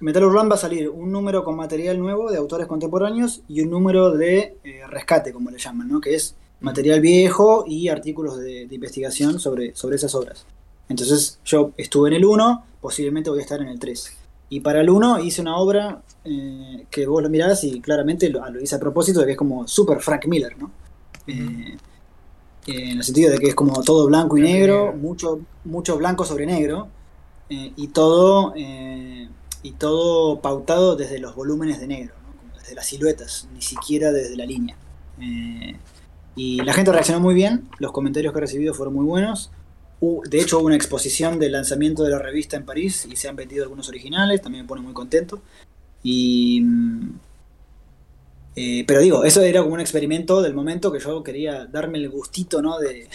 Speaker 3: Metal Urland va a salir un número con material nuevo de autores contemporáneos y un número de rescate, como le llaman, ¿no? Que es material viejo y artículos de, investigación sobre, sobre esas obras. Entonces yo estuve en el 1, posiblemente voy a estar en el 3. Y para el 1 hice una obra eh, que vos lo mirás y claramente lo, hice a propósito de que es como super Frank Miller, ¿no? Eh, en el sentido de que es como todo blanco y negro, mucho, mucho blanco sobre negro, eh, y todo y todo pautado desde los volúmenes de negro, desde las siluetas, ni siquiera desde la línea. Y la gente reaccionó muy bien, los comentarios que he recibido fueron muy buenos. De hecho, hubo una exposición del lanzamiento de la revista en París y se han vendido algunos originales, también me pone muy contento. Y, mm, eh, pero digo, eso era como un experimento del momento que yo quería darme el gustito ¿no? de,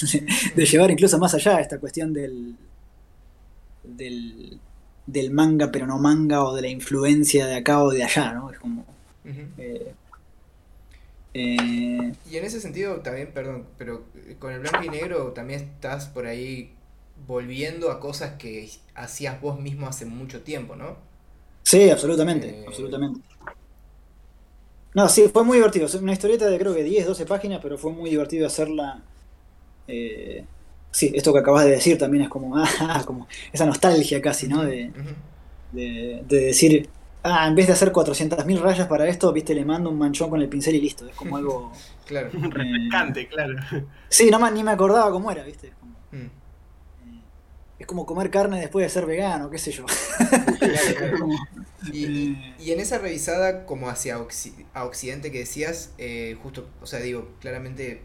Speaker 3: de, llevar incluso más allá esta cuestión del, del, manga, pero no manga, o de la influencia de acá o de allá. ¿no? Es como,
Speaker 2: eh, y en ese sentido también, perdón, pero con el blanco y negro también estás por ahí volviendo a cosas que hacías vos mismo hace mucho tiempo, ¿no?
Speaker 3: Sí, absolutamente, eh, absolutamente. No, sí, fue muy divertido. Una historieta de creo que 10, 12 páginas, pero fue muy divertido hacerla. Eh, sí, esto que acabas de decir también es como, ah, como esa nostalgia casi, ¿no? De, de, de decir, ah, en vez de hacer 400.000 rayas para esto, viste, le mando un manchón con el pincel y listo. Es como algo.
Speaker 2: claro.
Speaker 1: refrescante, claro.
Speaker 3: Sí, no, ni me acordaba cómo era, viste. Mm. Eh, es como comer carne después de ser vegano, qué sé yo.
Speaker 2: y, en esa revisada como hacia a Occidente que decías, eh, justo, o sea, digo, claramente,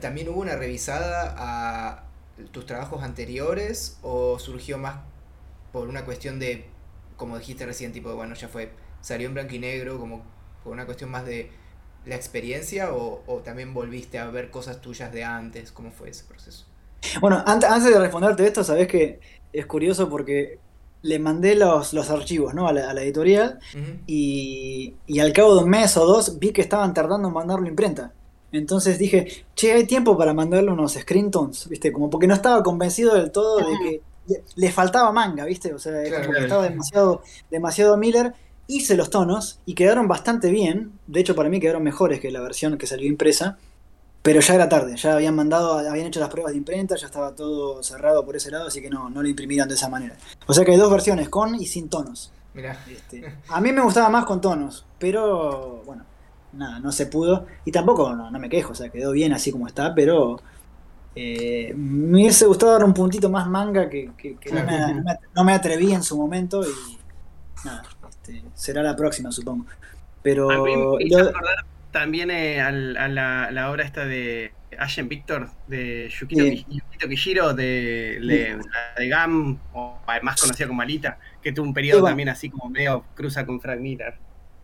Speaker 2: ¿también hubo una revisada a tus trabajos anteriores o surgió más por una cuestión de como dijiste recién, tipo, bueno, ya fue, salió en blanco y negro, como por una cuestión más de la experiencia o, también volviste a ver cosas tuyas de antes? ¿Cómo fue ese proceso?
Speaker 3: Bueno, antes, antes de responderte esto, sabes que es curioso porque le mandé los, los archivos ¿no? a, la, editorial y, y, al cabo de un mes o dos vi que estaban tardando en mandarlo a imprenta. Entonces dije, che, hay tiempo para mandarle unos screentones, ¿viste? Como porque no estaba convencido del todo de que le, faltaba manga, ¿viste? O sea, estaba demasiado, demasiado Miller. Hice los tonos y quedaron bastante bien. De hecho, para mí quedaron mejores que la versión que salió impresa. Pero ya era tarde, ya habían mandado, habían hecho las pruebas de imprenta, ya estaba todo cerrado por ese lado, así que no, no lo imprimieron de esa manera. O sea que hay dos versiones, con y sin tonos.
Speaker 2: Mirá.
Speaker 3: Este, a mí me gustaba más con tonos, pero bueno, nada, no se pudo. Y tampoco, no, me quejo, o sea, quedó bien así como está, pero eh, me hubiese gustado dar un puntito más manga que, no, me, atreví en su momento y nada, este, será la próxima, supongo. Pero
Speaker 1: también eh, a la, obra esta de Ashen Victor, de Yukito, Kishiro, de, de, GAM, o más conocida como Alita, que tuvo un periodo también así como medio cruza con Frank Miller.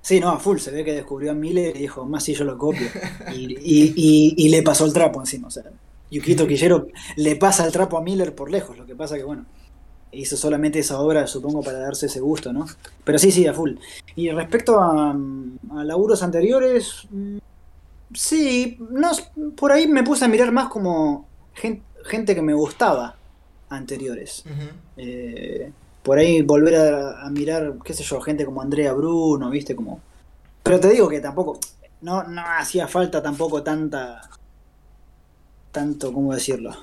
Speaker 3: Sí, no, a full, se ve que descubrió a Miller y dijo, más si yo lo copio. Y, le pasó el trapo encima, o sea, Yukito Kishiro le pasa el trapo a Miller por lejos, lo que pasa que bueno, hizo solamente esa obra, supongo, para darse ese gusto, ¿no? Pero sí, sí, a full. Y respecto a, a laburos anteriores, mm, sí, no, por ahí me puse a mirar más como gente, que me gustaba anteriores. Eh, por ahí volver a, mirar, qué sé yo, gente como Andrea Bruno, ¿viste? Como... Pero te digo que tampoco, no, no hacía falta tampoco tanta, tanto, ¿cómo decirlo?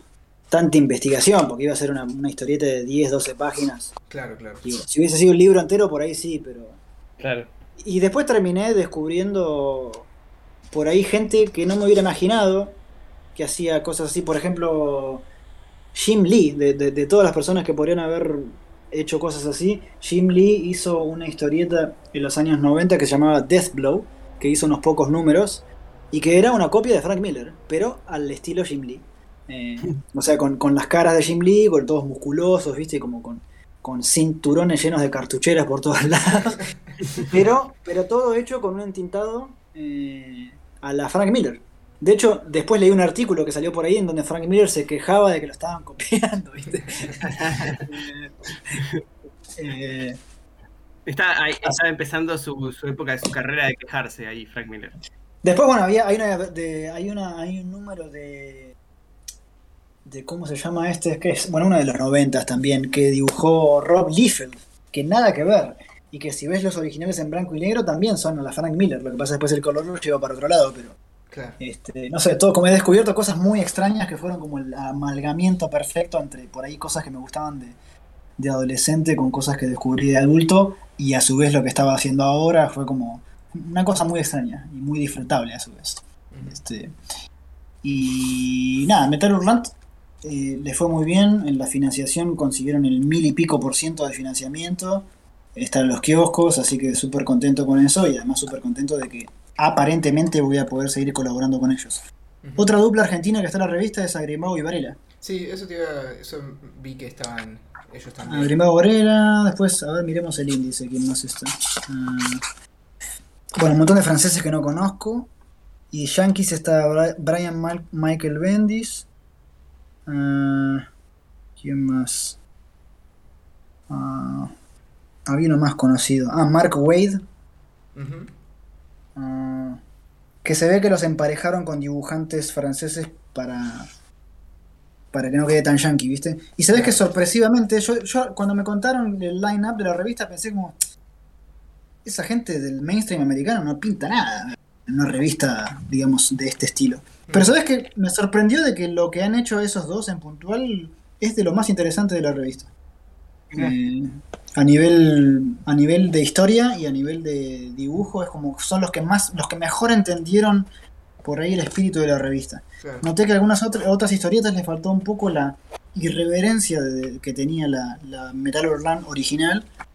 Speaker 3: tanta investigación, porque iba a ser una, historieta de 10, 12 páginas.
Speaker 2: Claro, claro.
Speaker 3: si hubiese sido un libro entero, por ahí sí, pero.
Speaker 1: Claro.
Speaker 3: Y después terminé descubriendo por ahí gente que no me hubiera imaginado que hacía cosas así. Por ejemplo, Jim Lee, de, de, todas las personas que podrían haber hecho cosas así, Jim Lee hizo una historieta en los años 90 que se llamaba Death Blow, que hizo unos pocos números y que era una copia de Frank Miller, pero al estilo Jim Lee. Eh, o sea, con, las caras de Jim Lee, con todos musculosos, ¿viste? Como con, con cinturones llenos de cartucheras por todos lados. pero, pero todo hecho con un entintado eh, a la Frank Miller. De hecho, después leí un artículo que salió por ahí en donde Frank Miller se quejaba de que lo estaban copiando, ¿viste?
Speaker 1: Eh, está, empezando su, su, época de su carrera de quejarse ahí, Frank Miller.
Speaker 3: Después, bueno, había, hay, una, hay, una, hay un número de de cómo se llama este, que es, bueno, uno de los noventas también, que dibujó Rob Liefeld, que nada que ver. Y que si ves los originales en blanco y negro también son la Frank Miller. Lo que pasa después el color lo lleva para otro lado, pero. Este, no sé, todo como he descubierto cosas muy extrañas que fueron como el amalgamiento perfecto entre por ahí cosas que me gustaban de, de adolescente con cosas que descubrí de adulto y a su vez lo que estaba haciendo ahora fue como una cosa muy extraña y muy disfrutable a su vez. Este, y nada, Metal Hurlant eh, le fue muy bien, en la financiación consiguieron el mil y pico por ciento de financiamiento, están los kioscos, así que súper contento con eso y además súper contento de que aparentemente voy a poder seguir colaborando con ellos. Otra dupla argentina que está en la revista es Agrimao y Varela.
Speaker 2: Sí, eso, te iba, eso vi que estaban ellos también.
Speaker 3: Agrimao Varela, después, a ver, miremos el índice, quién más está. Ah, bueno, un montón de franceses que no conozco. Y Yankees está Brian Michael Bendis. Ah, ¿Quién más? Uh, había uno más conocido. Ah, Mark Wade. Ah, que se ve que los emparejaron con dibujantes franceses para para que no quede tan yankee, ¿viste? Y se ve que sorpresivamente, yo, yo cuando me contaron el line-up de la revista pensé como, esa gente del mainstream americano no pinta nada en una revista, digamos, de este estilo. Pero sabes que me sorprendió de que lo que han hecho esos dos en puntual es de lo más interesante de la revista. Eh, a nivel a nivel de historia y a nivel de dibujo es como son los que más los que mejor entendieron por ahí el espíritu de la revista. Noté que algunas otras otras historietas le faltó un poco la irreverencia que tenía la, la Metal Orlan original, mm.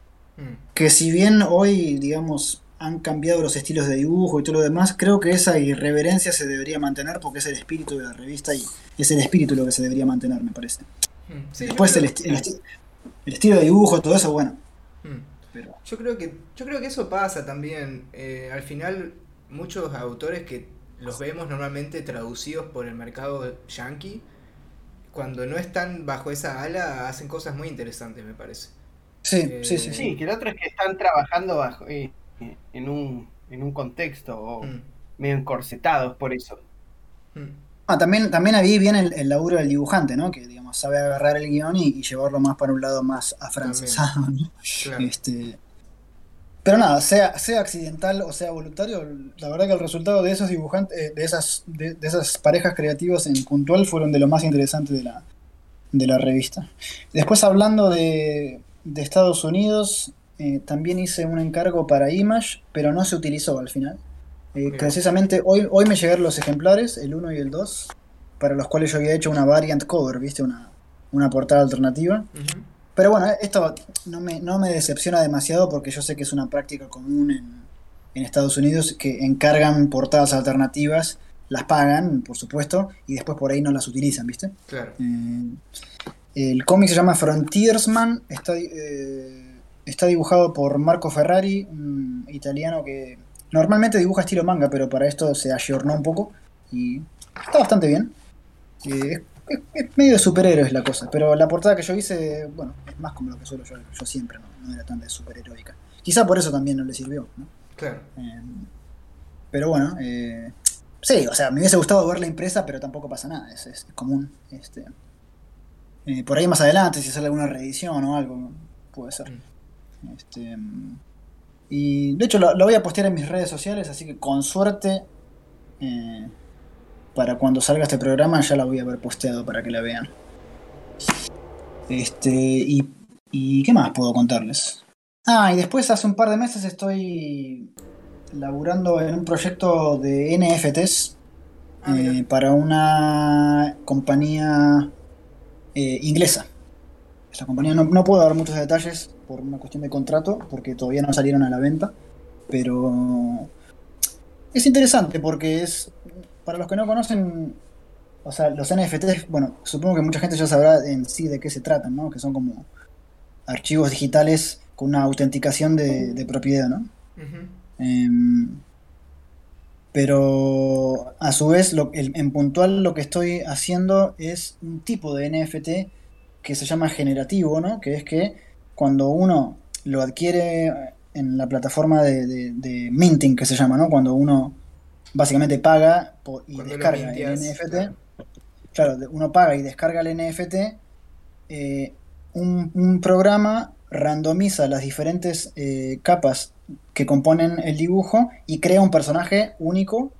Speaker 3: Que si bien hoy digamos han cambiado los estilos de dibujo y todo lo demás, creo que esa irreverencia se debería mantener porque es el espíritu de la revista y es el espíritu lo que se debería mantener, me parece. Hmm. Después el, estilo de dibujo, todo eso, bueno.
Speaker 2: Hmm. Yo, creo que, yo creo que eso pasa también. Eh, al final, muchos autores que los vemos normalmente traducidos por el mercado yankee, cuando no están bajo esa ala, hacen cosas muy interesantes, me parece.
Speaker 3: Sí, sí, sí,
Speaker 1: sí. que el otro es que están trabajando bajo, en, un, en un contexto mm. medio encorsetados por eso.
Speaker 3: Mm. Ah, también, también ahí viene el, laburo del dibujante, ¿no? Que, digamos, sabe agarrar el guion y, llevarlo más para un lado más afrancesado, ¿no? Este, pero nada, sea, sea accidental o sea voluntario, la verdad que el resultado de esos dibujantes, eh, de esas, de, esas parejas creativas en puntual fueron de lo más interesante de la, de la revista. Después hablando de, de Estados Unidos, eh, también hice un encargo para Image, pero no se utilizó al final. Eh, precisamente hoy, hoy me llegaron los ejemplares, el 1 y el 2, para los cuales yo había hecho una variant cover, ¿viste? Una, una portada alternativa. Pero bueno, esto no me, no me decepciona demasiado porque yo sé que es una práctica común en, Estados Unidos que encargan portadas alternativas, las pagan, por supuesto, y después por ahí no las utilizan, ¿viste?
Speaker 2: Claro.
Speaker 3: Eh, el cómic se llama Frontiersman, está, eh, está dibujado por Marco Ferrari, un italiano que normalmente dibuja estilo manga, pero para esto se ayornó un poco y está bastante bien. Eh, es, medio de superhéroes la cosa, pero la portada que yo hice, bueno, es más como lo que suelo yo, yo siempre, ¿no? era tan de superheroica. Quizá por eso también no le sirvió, ¿no?
Speaker 2: Claro.
Speaker 3: Eh, pero bueno, eh, sí, o sea, me hubiese gustado ver la impresa, pero tampoco pasa nada, es, común. Este, eh, por ahí más adelante, si sale alguna reedición o algo, puede ser. Mm. Este, y de hecho lo, lo, voy a postear en mis redes sociales, así que con suerte para cuando salga este programa ya la voy a haber posteado para que la vean. Este, y, y ¿qué más puedo contarles? Ah, y después hace un par de meses estoy laburando en un proyecto de NFTs ah, eh, para una compañía eh, inglesa. Esa compañía no, no, puedo dar muchos detalles por una cuestión de contrato, porque todavía no salieron a la venta, pero es interesante porque es para los que no conocen, o sea, los NFTs, bueno, supongo que mucha gente ya sabrá en sí de qué se tratan, ¿no? Que son como archivos digitales con una autenticación de, propiedad, ¿no? Pero a su vez, lo, en puntual lo que estoy haciendo es un tipo de NFT que se llama generativo, ¿no? Que es que cuando uno lo adquiere en la plataforma de, de minting, que se llama, ¿no? Cuando uno básicamente paga y descarga el NFT. Claro. uno paga y descarga el NFT. Eh, un, programa randomiza las diferentes eh, capas que componen el dibujo y crea un personaje único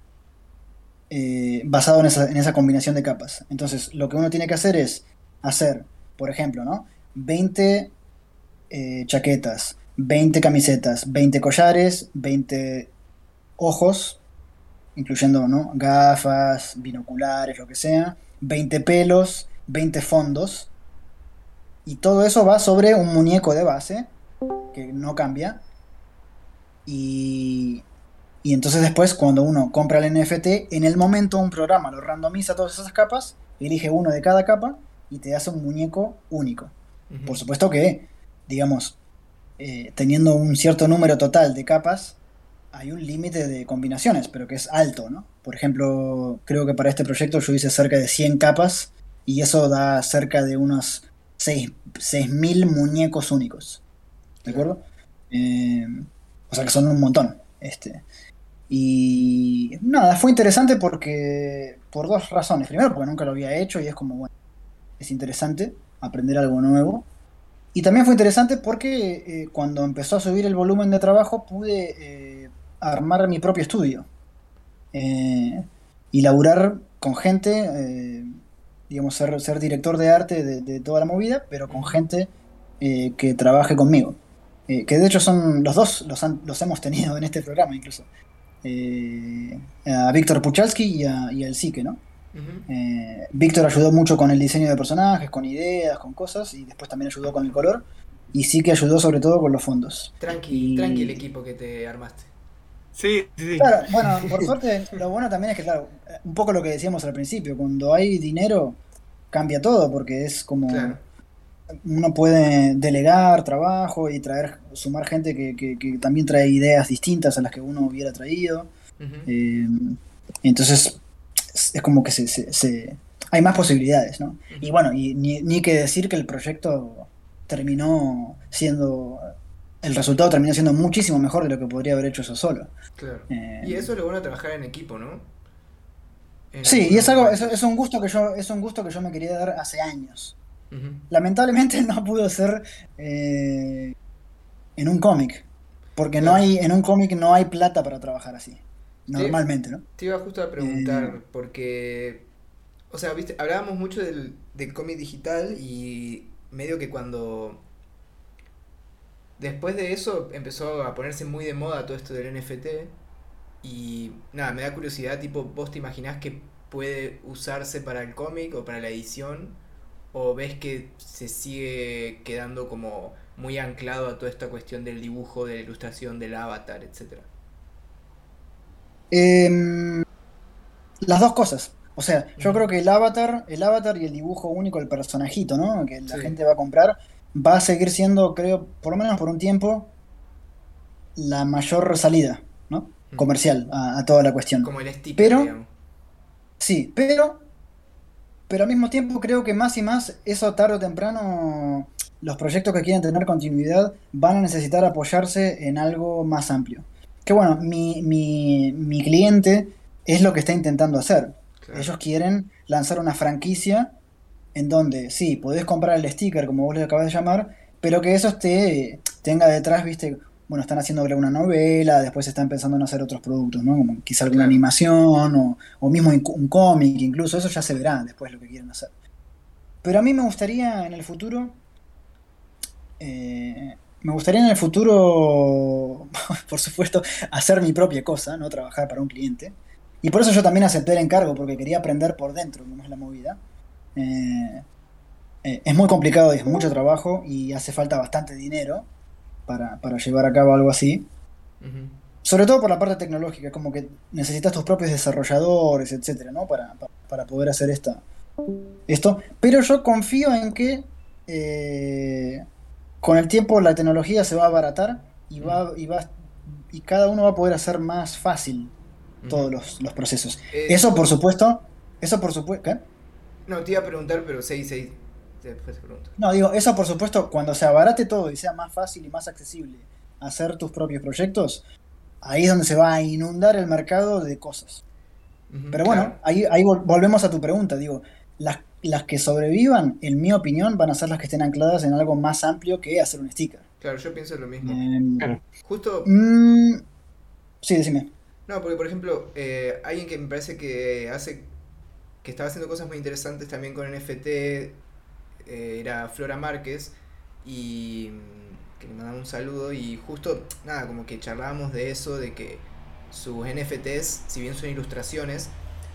Speaker 3: eh, basado en esa, combinación de capas. Entonces, lo que uno tiene que hacer es hacer, por ejemplo, ¿no? 20 chaquetas, 20 camisetas, 20 collares, 20 ojos, incluyendo ¿no? gafas, binoculares, lo que sea, 20 pelos, 20 fondos, y todo eso va sobre un muñeco de base, que no cambia, y, y entonces después cuando uno compra el NFT, en el momento un programa lo randomiza todas esas capas, elige uno de cada capa y te hace un muñeco único. Por supuesto que, digamos, eh, teniendo un cierto número total de capas, hay un límite de combinaciones, pero que es alto, ¿no? Por ejemplo, creo que para este proyecto yo hice cerca de 100 capas y eso da cerca de unos 6.000 muñecos únicos. ¿De acuerdo? Eh, o sea que son un montón. Este. Y nada, fue interesante porque por dos razones. Primero, porque nunca lo había hecho y es como, bueno, es interesante aprender algo nuevo. Y también fue interesante porque eh, cuando empezó a subir el volumen de trabajo pude eh, armar mi propio estudio eh, y laburar con gente, digamos, ser, ser, director de arte de, toda la movida, pero con gente eh, que trabaje conmigo. que de hecho son los dos, los, los hemos tenido en este programa incluso. a Víctor Puchalski y a, y al Sique, ¿no? Víctor ayudó mucho con el diseño de personajes, con ideas, con cosas, y después también ayudó con el color. Y sí que ayudó sobre todo con los fondos.
Speaker 2: Tranqui, tranqui el equipo que te armaste.
Speaker 1: Sí, sí,
Speaker 3: Claro, bueno, por suerte, lo bueno también es que, claro, un poco lo que decíamos al principio, cuando hay dinero cambia todo, porque es como uno puede delegar trabajo y traer, sumar gente que, también trae ideas distintas a las que uno hubiera traído. Eh, entonces, es, como que se, hay más posibilidades, ¿no? Y bueno, y ni, ni, que decir que el proyecto terminó siendo el resultado terminó siendo muchísimo mejor de lo que podría haber hecho eso solo.
Speaker 2: Claro. Eh, y eso es lo bueno de trabajar en equipo, ¿no?
Speaker 3: sí, y es algo, es, un gusto que yo, es un gusto que yo me quería dar hace años. Lamentablemente no pudo ser eh, en un cómic. Porque no hay, en un cómic no hay plata para trabajar así. Normalmente, ¿no?
Speaker 2: Te iba justo a preguntar, eh, porque. O sea, viste, hablábamos mucho del, del cómic digital y medio que cuando Después de eso empezó a ponerse muy de moda todo esto del NFT. Y nada, me da curiosidad, tipo, ¿vos te imaginás que puede usarse para el cómic o para la edición? ¿O ves que se sigue quedando como muy anclado a toda esta cuestión del dibujo, de la ilustración, del avatar, etcétera?
Speaker 3: Em, las dos cosas. O sea, yo creo que el avatar, el avatar y el dibujo único, el personajito, ¿no? Que la gente va a comprar, va a seguir siendo, creo, por lo menos por un tiempo, la mayor salida, ¿no? Mm. Comercial a, toda la cuestión.
Speaker 2: Como el sticker,
Speaker 3: pero, Sí, pero, pero al mismo tiempo creo que más y más, eso tarde o temprano, los proyectos que quieren tener continuidad van a necesitar apoyarse en algo más amplio. Que bueno, mi, mi, mi cliente es lo que está intentando hacer. Ellos quieren lanzar una franquicia en donde sí, podés comprar el sticker, como vos le acabas de llamar, pero que eso esté, tenga detrás, viste, bueno, están haciendo una novela, después están pensando en hacer otros productos, ¿no? Como quizá alguna animación o, o, mismo un cómic, incluso, eso ya se verá después lo que quieren hacer. Pero a mí me gustaría en el futuro, eh, me gustaría en el futuro, por supuesto, hacer mi propia cosa, no trabajar para un cliente. Y por eso yo también acepté el encargo, porque quería aprender por dentro cómo es la movida. Eh, eh, es muy complicado y es mucho trabajo y hace falta bastante dinero para, llevar a cabo algo así. Sobre todo por la parte tecnológica, como que necesitas tus propios desarrolladores, etcétera, ¿no? Para, poder hacer esta, esto. Pero yo confío en que eh, con el tiempo la tecnología se va a abaratar y, va, y, va, y cada uno va a poder hacer más fácil todos los, procesos. eso, por supuesto, eso por supuesto.
Speaker 2: No, te iba a preguntar, pero 6, 6. Después
Speaker 3: te pregunto. No, digo, eso por supuesto, cuando se abarate todo y sea más fácil y más accesible hacer tus propios proyectos, ahí es donde se va a inundar el mercado de cosas. Pero bueno, ahí, ahí volvemos a tu pregunta, digo, las, las que sobrevivan, en mi opinión, van a ser las que estén ancladas en algo más amplio que hacer un sticker.
Speaker 2: Claro, yo pienso lo mismo. Em, Justo...
Speaker 3: Mm, sí, decime.
Speaker 2: No, porque por ejemplo, eh, alguien que me parece que hace que estaba haciendo cosas muy interesantes también con NFT, eh, era Flora Márquez, y mm, que le mandaba un saludo, y justo, nada, como que charlábamos de eso, de que sus NFTs, si bien son ilustraciones,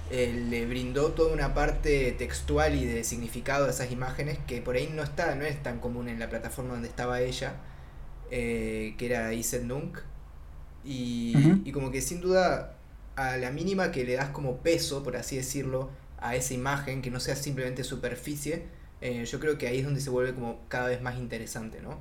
Speaker 2: eh, le brindó toda una parte textual y de significado a esas imágenes que por ahí no está, no es tan común en la plataforma donde estaba ella, eh, que era Iset Nunk. Y, y como que sin duda, a la mínima que le das como peso, por así decirlo, a esa imagen, que no sea simplemente superficie, eh, yo creo que ahí es donde se vuelve como cada vez más interesante, ¿no?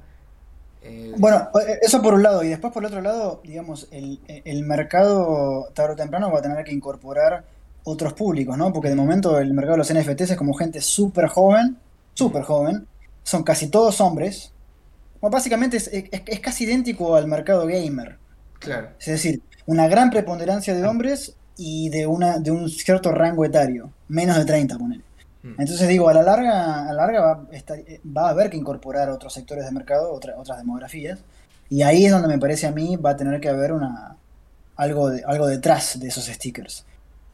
Speaker 3: Eh, bueno, eh, eso por un lado, y después por el otro lado, digamos, el, mercado tarde o temprano va a tener que incorporar otros públicos, ¿no? Porque de momento el mercado de los NFTs es como gente súper joven, súper joven, son casi todos hombres. Bueno, básicamente es, es, casi idéntico al mercado gamer.
Speaker 2: Claro.
Speaker 3: Es decir, una gran preponderancia de hombres y de, una, de un cierto rango etario, menos de 30, ponele. Mm. Entonces digo, a la larga, a la larga va, va, a haber que incorporar otros sectores de mercado, otras demografías, y ahí es donde me parece a mí va a tener que haber una algo, de, algo detrás de esos stickers.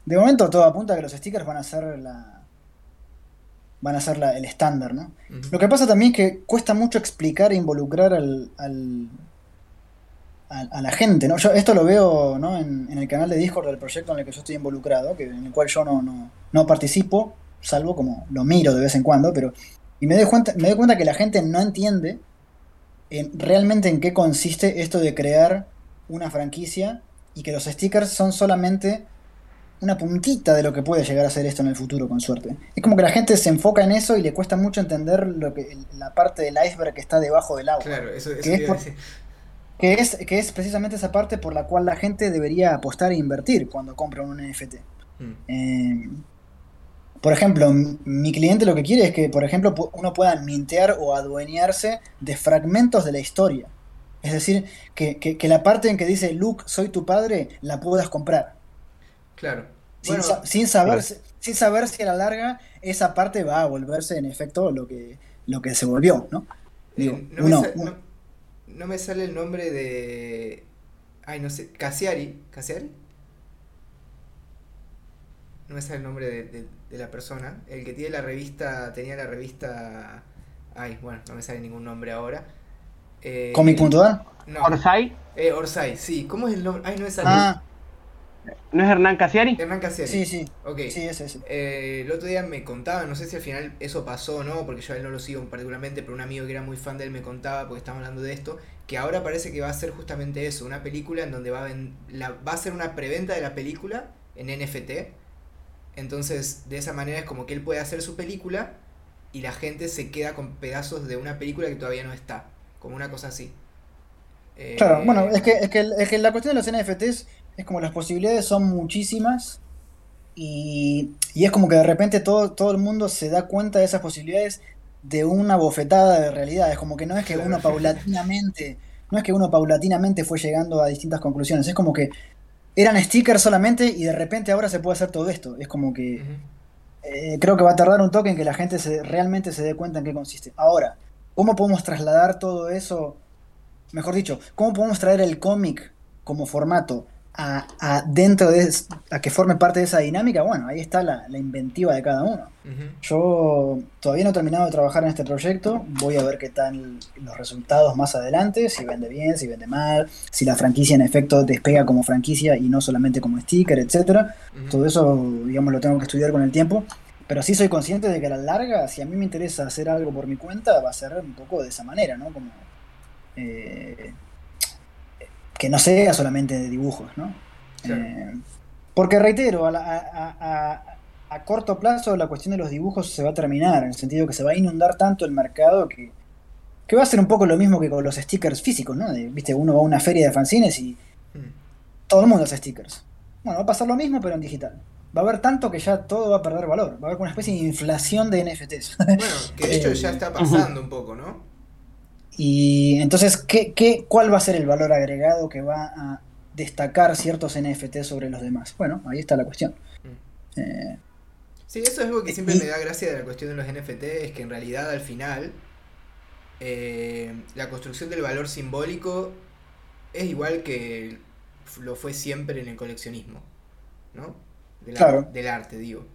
Speaker 3: De momento todo apunta a que los stickers van a ser la van a ser la, el estándar, ¿no? Lo que pasa también es que cuesta mucho explicar e involucrar al, a, la gente, ¿no? Yo esto lo veo ¿no? en, el canal de Discord del proyecto en el que yo estoy involucrado, que, en el cual yo no, no, participo, salvo como lo miro de vez en cuando, pero... Y me doy cuenta, me doy cuenta que la gente no entiende realmente en qué consiste esto de crear una franquicia y que los stickers son solamente una puntita de lo que puede llegar a ser esto en el futuro, con suerte. Es como que la gente se enfoca en eso y le cuesta mucho entender lo que la parte del iceberg que está debajo del agua.
Speaker 2: Claro, eso,
Speaker 3: es que es, que es precisamente esa parte por la cual la gente debería apostar e invertir cuando compra un NFT. Mm. Eh, por ejemplo, mi cliente lo que quiere es que, por ejemplo, uno pueda mintear o adueñarse de fragmentos de la historia. Es decir, que, la parte en que dice Luke, soy tu padre, la puedas comprar.
Speaker 2: Claro.
Speaker 3: Sin, saber, sin saber si a la larga esa parte va a volverse en efecto lo que, lo que se volvió, ¿no?
Speaker 2: Eh, no, me sale el nombre de. Ay, no sé. Casiari. ¿Casiari? No me sale el nombre de de la persona. El que tiene la revista, tenía la revista... Ay, bueno, no me sale ningún nombre ahora.
Speaker 3: Eh, ¿Comic.ar?
Speaker 1: No. ¿Orsay?
Speaker 2: Eh, Orsay, sí. ¿Cómo es el nombre? Ay, no es
Speaker 1: ah. ¿No es Hernán Casiari?
Speaker 2: Hernán Casiari.
Speaker 3: Sí, sí.
Speaker 2: Ok.
Speaker 3: Sí, es ese.
Speaker 2: Eh, el otro día me contaba, no sé si al final eso pasó o no, porque yo a él no lo sigo particularmente, pero un amigo que era muy fan de él me contaba, porque estamos hablando de esto, que ahora parece que va a ser justamente eso, una película en donde va a, la, va a ser una preventa de la película en NFT entonces, de esa manera es como que él puede hacer su película y la gente se queda con pedazos de una película que todavía no está, como una cosa así.
Speaker 3: claro, eh, bueno, es que, es, que, es que la cuestión de los NFTs es como las posibilidades son muchísimas y, y, es como que de repente todo, todo el mundo se da cuenta de esas posibilidades de una bofetada de realidad. Es como que no es que uno paulatinamente, no es que uno paulatinamente fue llegando a distintas conclusiones, es como que eran stickers solamente y de repente ahora se puede hacer todo esto. Es como que eh, creo que va a tardar un toque en que la gente se, realmente se dé cuenta en qué consiste. Ahora, ¿cómo podemos trasladar todo eso? Mejor dicho, ¿cómo podemos traer el cómic como formato a, dentro de a que forme parte de esa dinámica, bueno, ahí está la, inventiva de cada uno. Yo todavía no he terminado de trabajar en este proyecto, voy a ver qué tal los resultados más adelante, si vende bien, si vende mal, si la franquicia en efecto despega como franquicia y no solamente como sticker, etcétera. Todo eso, digamos, lo tengo que estudiar con el tiempo. Pero sí soy consciente de que a la larga, si a mí me interesa hacer algo por mi cuenta, va a ser un poco de esa manera, ¿no? Como eh, que no sea solamente de dibujos, ¿no? Eh, porque reitero, a, corto plazo la cuestión de los dibujos se va a terminar, en el sentido que se va a inundar tanto el mercado que, que va a ser un poco lo mismo que con los stickers físicos, ¿no? Viste, uno va a una feria de fanzines y mm. todo el mundo hace stickers. Bueno, va a pasar lo mismo, pero en digital. Va a haber tanto que ya todo va a perder valor. Va a haber una especie de inflación de NFTs.
Speaker 2: Bueno, que de hecho ya está pasando un poco, ¿no?
Speaker 3: Y entonces, ¿qué, qué, cuál va a ser el valor agregado que va a destacar ciertos NFT sobre los demás? Bueno, ahí está la cuestión.
Speaker 2: Mm. Eh, sí, eso es algo que siempre me da gracia de la cuestión de los NFT, es que en realidad al final eh, la construcción del valor simbólico es igual que lo fue siempre en el coleccionismo, ¿no?
Speaker 3: claro.
Speaker 2: del arte, digo.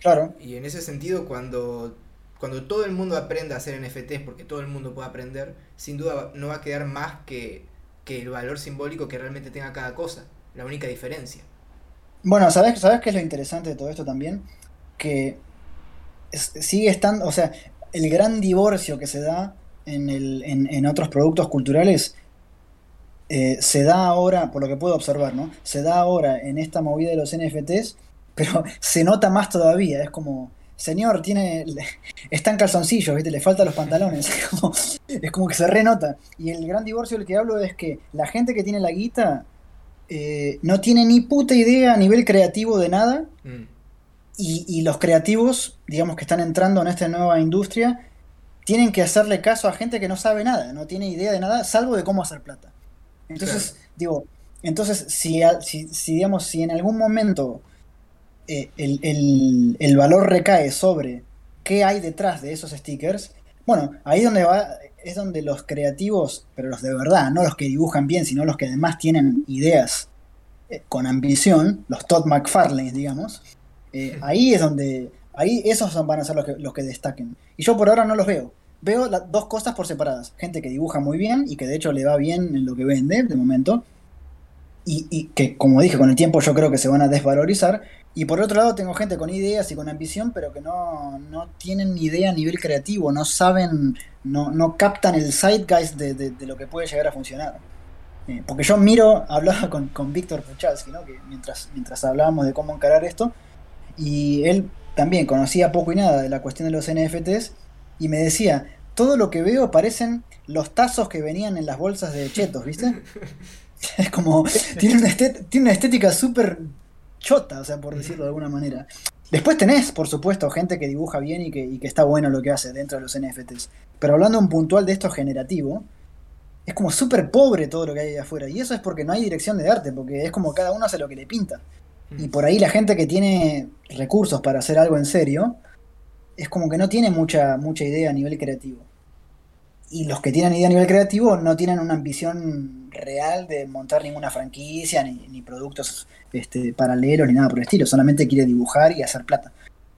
Speaker 3: Claro.
Speaker 2: Y en ese sentido, cuando cuando todo el mundo aprenda a hacer NFTs, porque todo el mundo puede aprender, sin duda no va a quedar más que, el valor simbólico que realmente tenga cada cosa, la única diferencia.
Speaker 3: Bueno, ¿sabes, ¿sabes qué es lo interesante de todo esto también? Que sigue estando, o sea, el gran divorcio que se da en, el, en, otros productos culturales eh, se da ahora, por lo que puedo observar, ¿no? Se da ahora en esta movida de los NFTs, pero se nota más todavía, es como señor, tiene. Está en calzoncillos, ¿viste? Le faltan los pantalones. Es como, que se renota. Y el gran divorcio del que hablo es que la gente que tiene la guita eh, no tiene ni puta idea a nivel creativo de nada. Mm. Y, los creativos, digamos que están entrando en esta nueva industria, tienen que hacerle caso a gente que no sabe nada, no tiene idea de nada, salvo de cómo hacer plata. Entonces, digo, entonces, si, si, digamos, si en algún momento eh, el, valor recae sobre qué hay detrás de esos stickers, bueno, ahí donde va, es donde los creativos, pero los de verdad, no los que dibujan bien, sino los que además tienen ideas eh, con ambición, los Todd McFarlane, digamos, eh, ahí es donde, ahí esos van a ser los que, los que destaquen. Y yo por ahora no los veo. Veo las dos cosas por separadas. Gente que dibuja muy bien y que de hecho le va bien en lo que vende de momento. Y, y, que, como dije, con el tiempo yo creo que se van a desvalorizar. Y por otro lado tengo gente con ideas y con ambición, pero que no, no tienen ni idea a nivel creativo, no saben, no, no captan el zeitgeist de, de, lo que puede llegar a funcionar. Eh, porque yo miro, hablaba con, con Víctor Puchalski, ¿no? que mientras, mientras hablábamos de cómo encarar esto, y él también conocía poco y nada de la cuestión de los NFTs, y me decía, todo lo que veo parecen los tazos que venían en las bolsas de chetos, ¿viste? Es como, tiene una, tiene una estética súper chota, o sea, por decirlo de alguna manera. Después tenés, por supuesto, gente que dibuja bien y que, y que está bueno lo que hace dentro de los NFTs. Pero hablando un puntual de esto generativo, es como súper pobre todo lo que hay ahí afuera. Y eso es porque no hay dirección de arte, porque es como cada uno hace lo que le pinta. Y por ahí la gente que tiene recursos para hacer algo en serio, es como que no tiene mucha, mucha idea a nivel creativo. Y los que tienen idea a nivel creativo no tienen una ambición real de montar ninguna franquicia, ni, productos este, paralelos, ni nada por el estilo. Solamente quiere dibujar y hacer plata.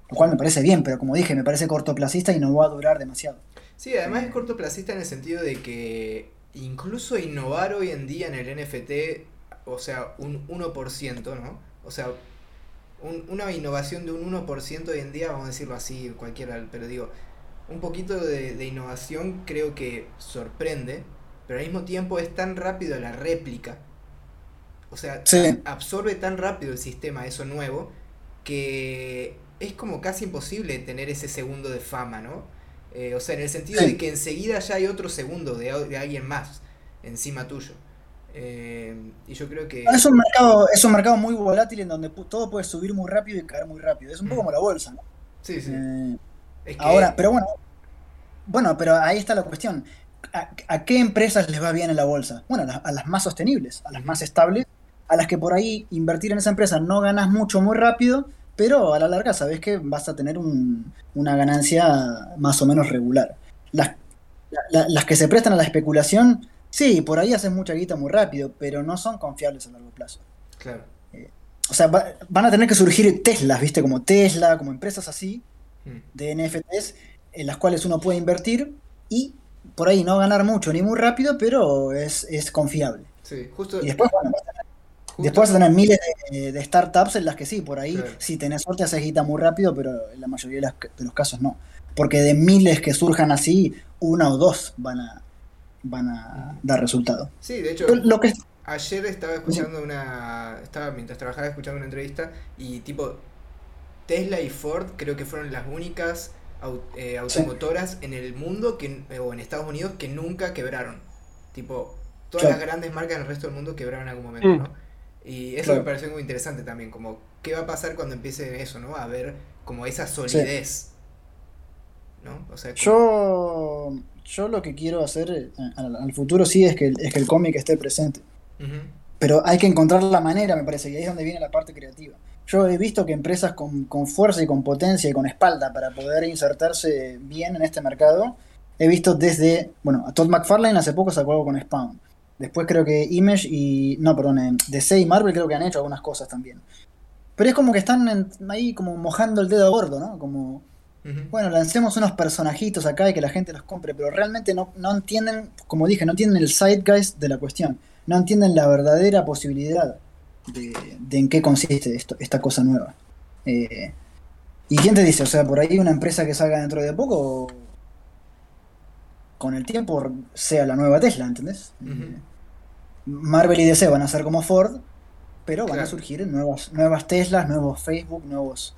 Speaker 3: Lo cual me parece bien, pero como dije, me parece cortoplacista y no va a durar demasiado.
Speaker 2: Sí, además es cortoplacista en el sentido de que incluso innovar hoy en día en el NFT, o sea, un 1%, ¿no? O sea, una innovación de un 1% hoy en día, vamos a decirlo así, cualquiera, pero digo, un poquito de, innovación creo que sorprende, pero al mismo tiempo es tan rápido la réplica. O sea, absorbe tan rápido el sistema eso nuevo que es como casi imposible tener ese segundo de fama, ¿no? Eh, o sea, en el sentido de que enseguida ya hay otro segundo de, de alguien más encima tuyo. Eh, y yo creo que.
Speaker 3: Es un, mercado, es un mercado muy volátil en donde todo puede subir muy rápido y caer muy rápido. Es un poco mm. como la bolsa, ¿no?
Speaker 2: Sí, sí. Eh,
Speaker 3: ahora, pero bueno. Bueno, pero ahí está la cuestión. ¿A, qué empresas les va bien en la bolsa? Bueno, a las, más sostenibles, a las más estables, a las que por ahí invertir en esa empresa no ganas mucho muy rápido, pero a la larga sabes que vas a tener una ganancia más o menos regular. Las, las que se prestan a la especulación Sí, por ahí hacen mucha guita muy rápido, pero no son confiables a largo plazo.
Speaker 2: Claro.
Speaker 3: Eh, o sea, van a tener que surgir Teslas, ¿viste? Como Tesla, como empresas así, mm. de NFTs, en las cuales uno puede invertir y por ahí no ganar mucho ni muy rápido, pero es, confiable.
Speaker 2: Sí, justo.
Speaker 3: Y después, bueno, después vas a tener miles de, startups en las que sí, por ahí, si tenés suerte, haces guita muy rápido, pero en la mayoría de los casos no. Porque de miles que surjan así, una o dos van a, van a dar resultado.
Speaker 2: Sí, de hecho, lo que... ayer estaba escuchando una, estaba mientras trabajaba escuchando una entrevista y tipo Tesla y Ford creo que fueron las únicas eh, automotoras en el mundo que, o en Estados Unidos que nunca quebraron. Tipo, todas las grandes marcas en el resto del mundo quebraron en algún momento, mm. ¿no? Y eso me pareció muy interesante también, como qué va a pasar cuando empiece eso, ¿no? A ver como esa solidez. ¿No?
Speaker 3: O sea, Yo yo lo que quiero hacer eh, al, futuro sí es que, es que el cómic esté presente. Pero hay que encontrar la manera, me parece, y ahí es donde viene la parte creativa. Yo he visto que empresas con, fuerza y con potencia y con espalda para poder insertarse bien en este mercado, he visto desde, bueno, a Todd McFarlane hace poco sacó algo con Spawn. Después creo que Image y, no, perdón, eh, DC y Marvel creo que han hecho algunas cosas también. Pero es como que están ahí como mojando el dedo gordo, ¿no? Como bueno, lancemos unos personajitos acá y que la gente los compre, pero realmente no, entienden, como dije, no entienden el zeitgeist de la cuestión, no entienden la verdadera posibilidad de, en qué consiste esto, esta cosa nueva. Eh, ¿Y quién te dice? O sea, por ahí una empresa que salga dentro de poco, con el tiempo, sea la nueva Tesla, ¿entendés? Eh, Marvel y DC van a ser como Ford, pero van a surgir nuevas, nuevas Teslas, nuevos Facebook, nuevos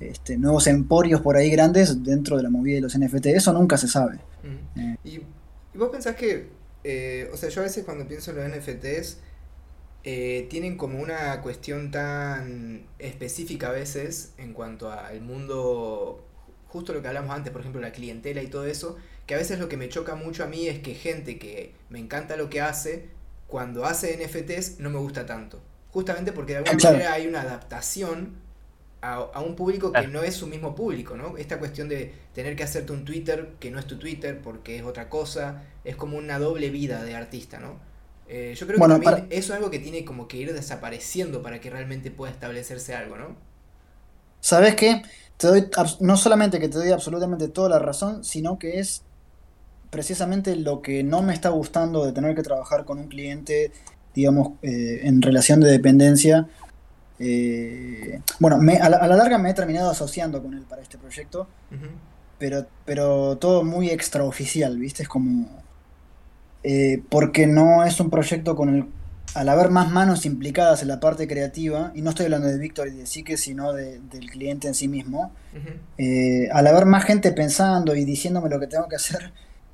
Speaker 3: este, nuevos emporios por ahí grandes dentro de la movida de los NFT. Eso nunca se sabe.
Speaker 2: Eh. ¿Y, vos pensás que, eh, o sea, yo a veces cuando pienso en los NFTs, eh, tienen como una cuestión tan específica a veces en cuanto al mundo, justo lo que hablamos antes, por ejemplo, la clientela y todo eso, que a veces lo que me choca mucho a mí es que gente que me encanta lo que hace, cuando hace NFTs no me gusta tanto. Justamente porque de alguna manera hay una adaptación a, un público que no es su mismo público, ¿no? Esta cuestión de tener que hacerte un Twitter que no es tu Twitter porque es otra cosa, es como una doble vida de artista, ¿no? Eh, yo creo que también eso es algo que tiene como que ir desapareciendo para que realmente pueda establecerse algo, ¿no?
Speaker 3: ¿Sabes qué? Te doy, no solamente que te doy absolutamente toda la razón, sino que es precisamente lo que no me está gustando de tener que trabajar con un cliente, digamos, eh, en relación de dependencia eh, bueno, a, la, larga me he terminado asociando con él para este proyecto, pero, pero todo muy extraoficial, ¿viste? Es como... Eh, porque no es un proyecto con el... Al haber más manos implicadas en la parte creativa, y no estoy hablando de Víctor y de Sique, sino del cliente en sí mismo, eh, al haber más gente pensando y diciéndome lo que tengo que hacer,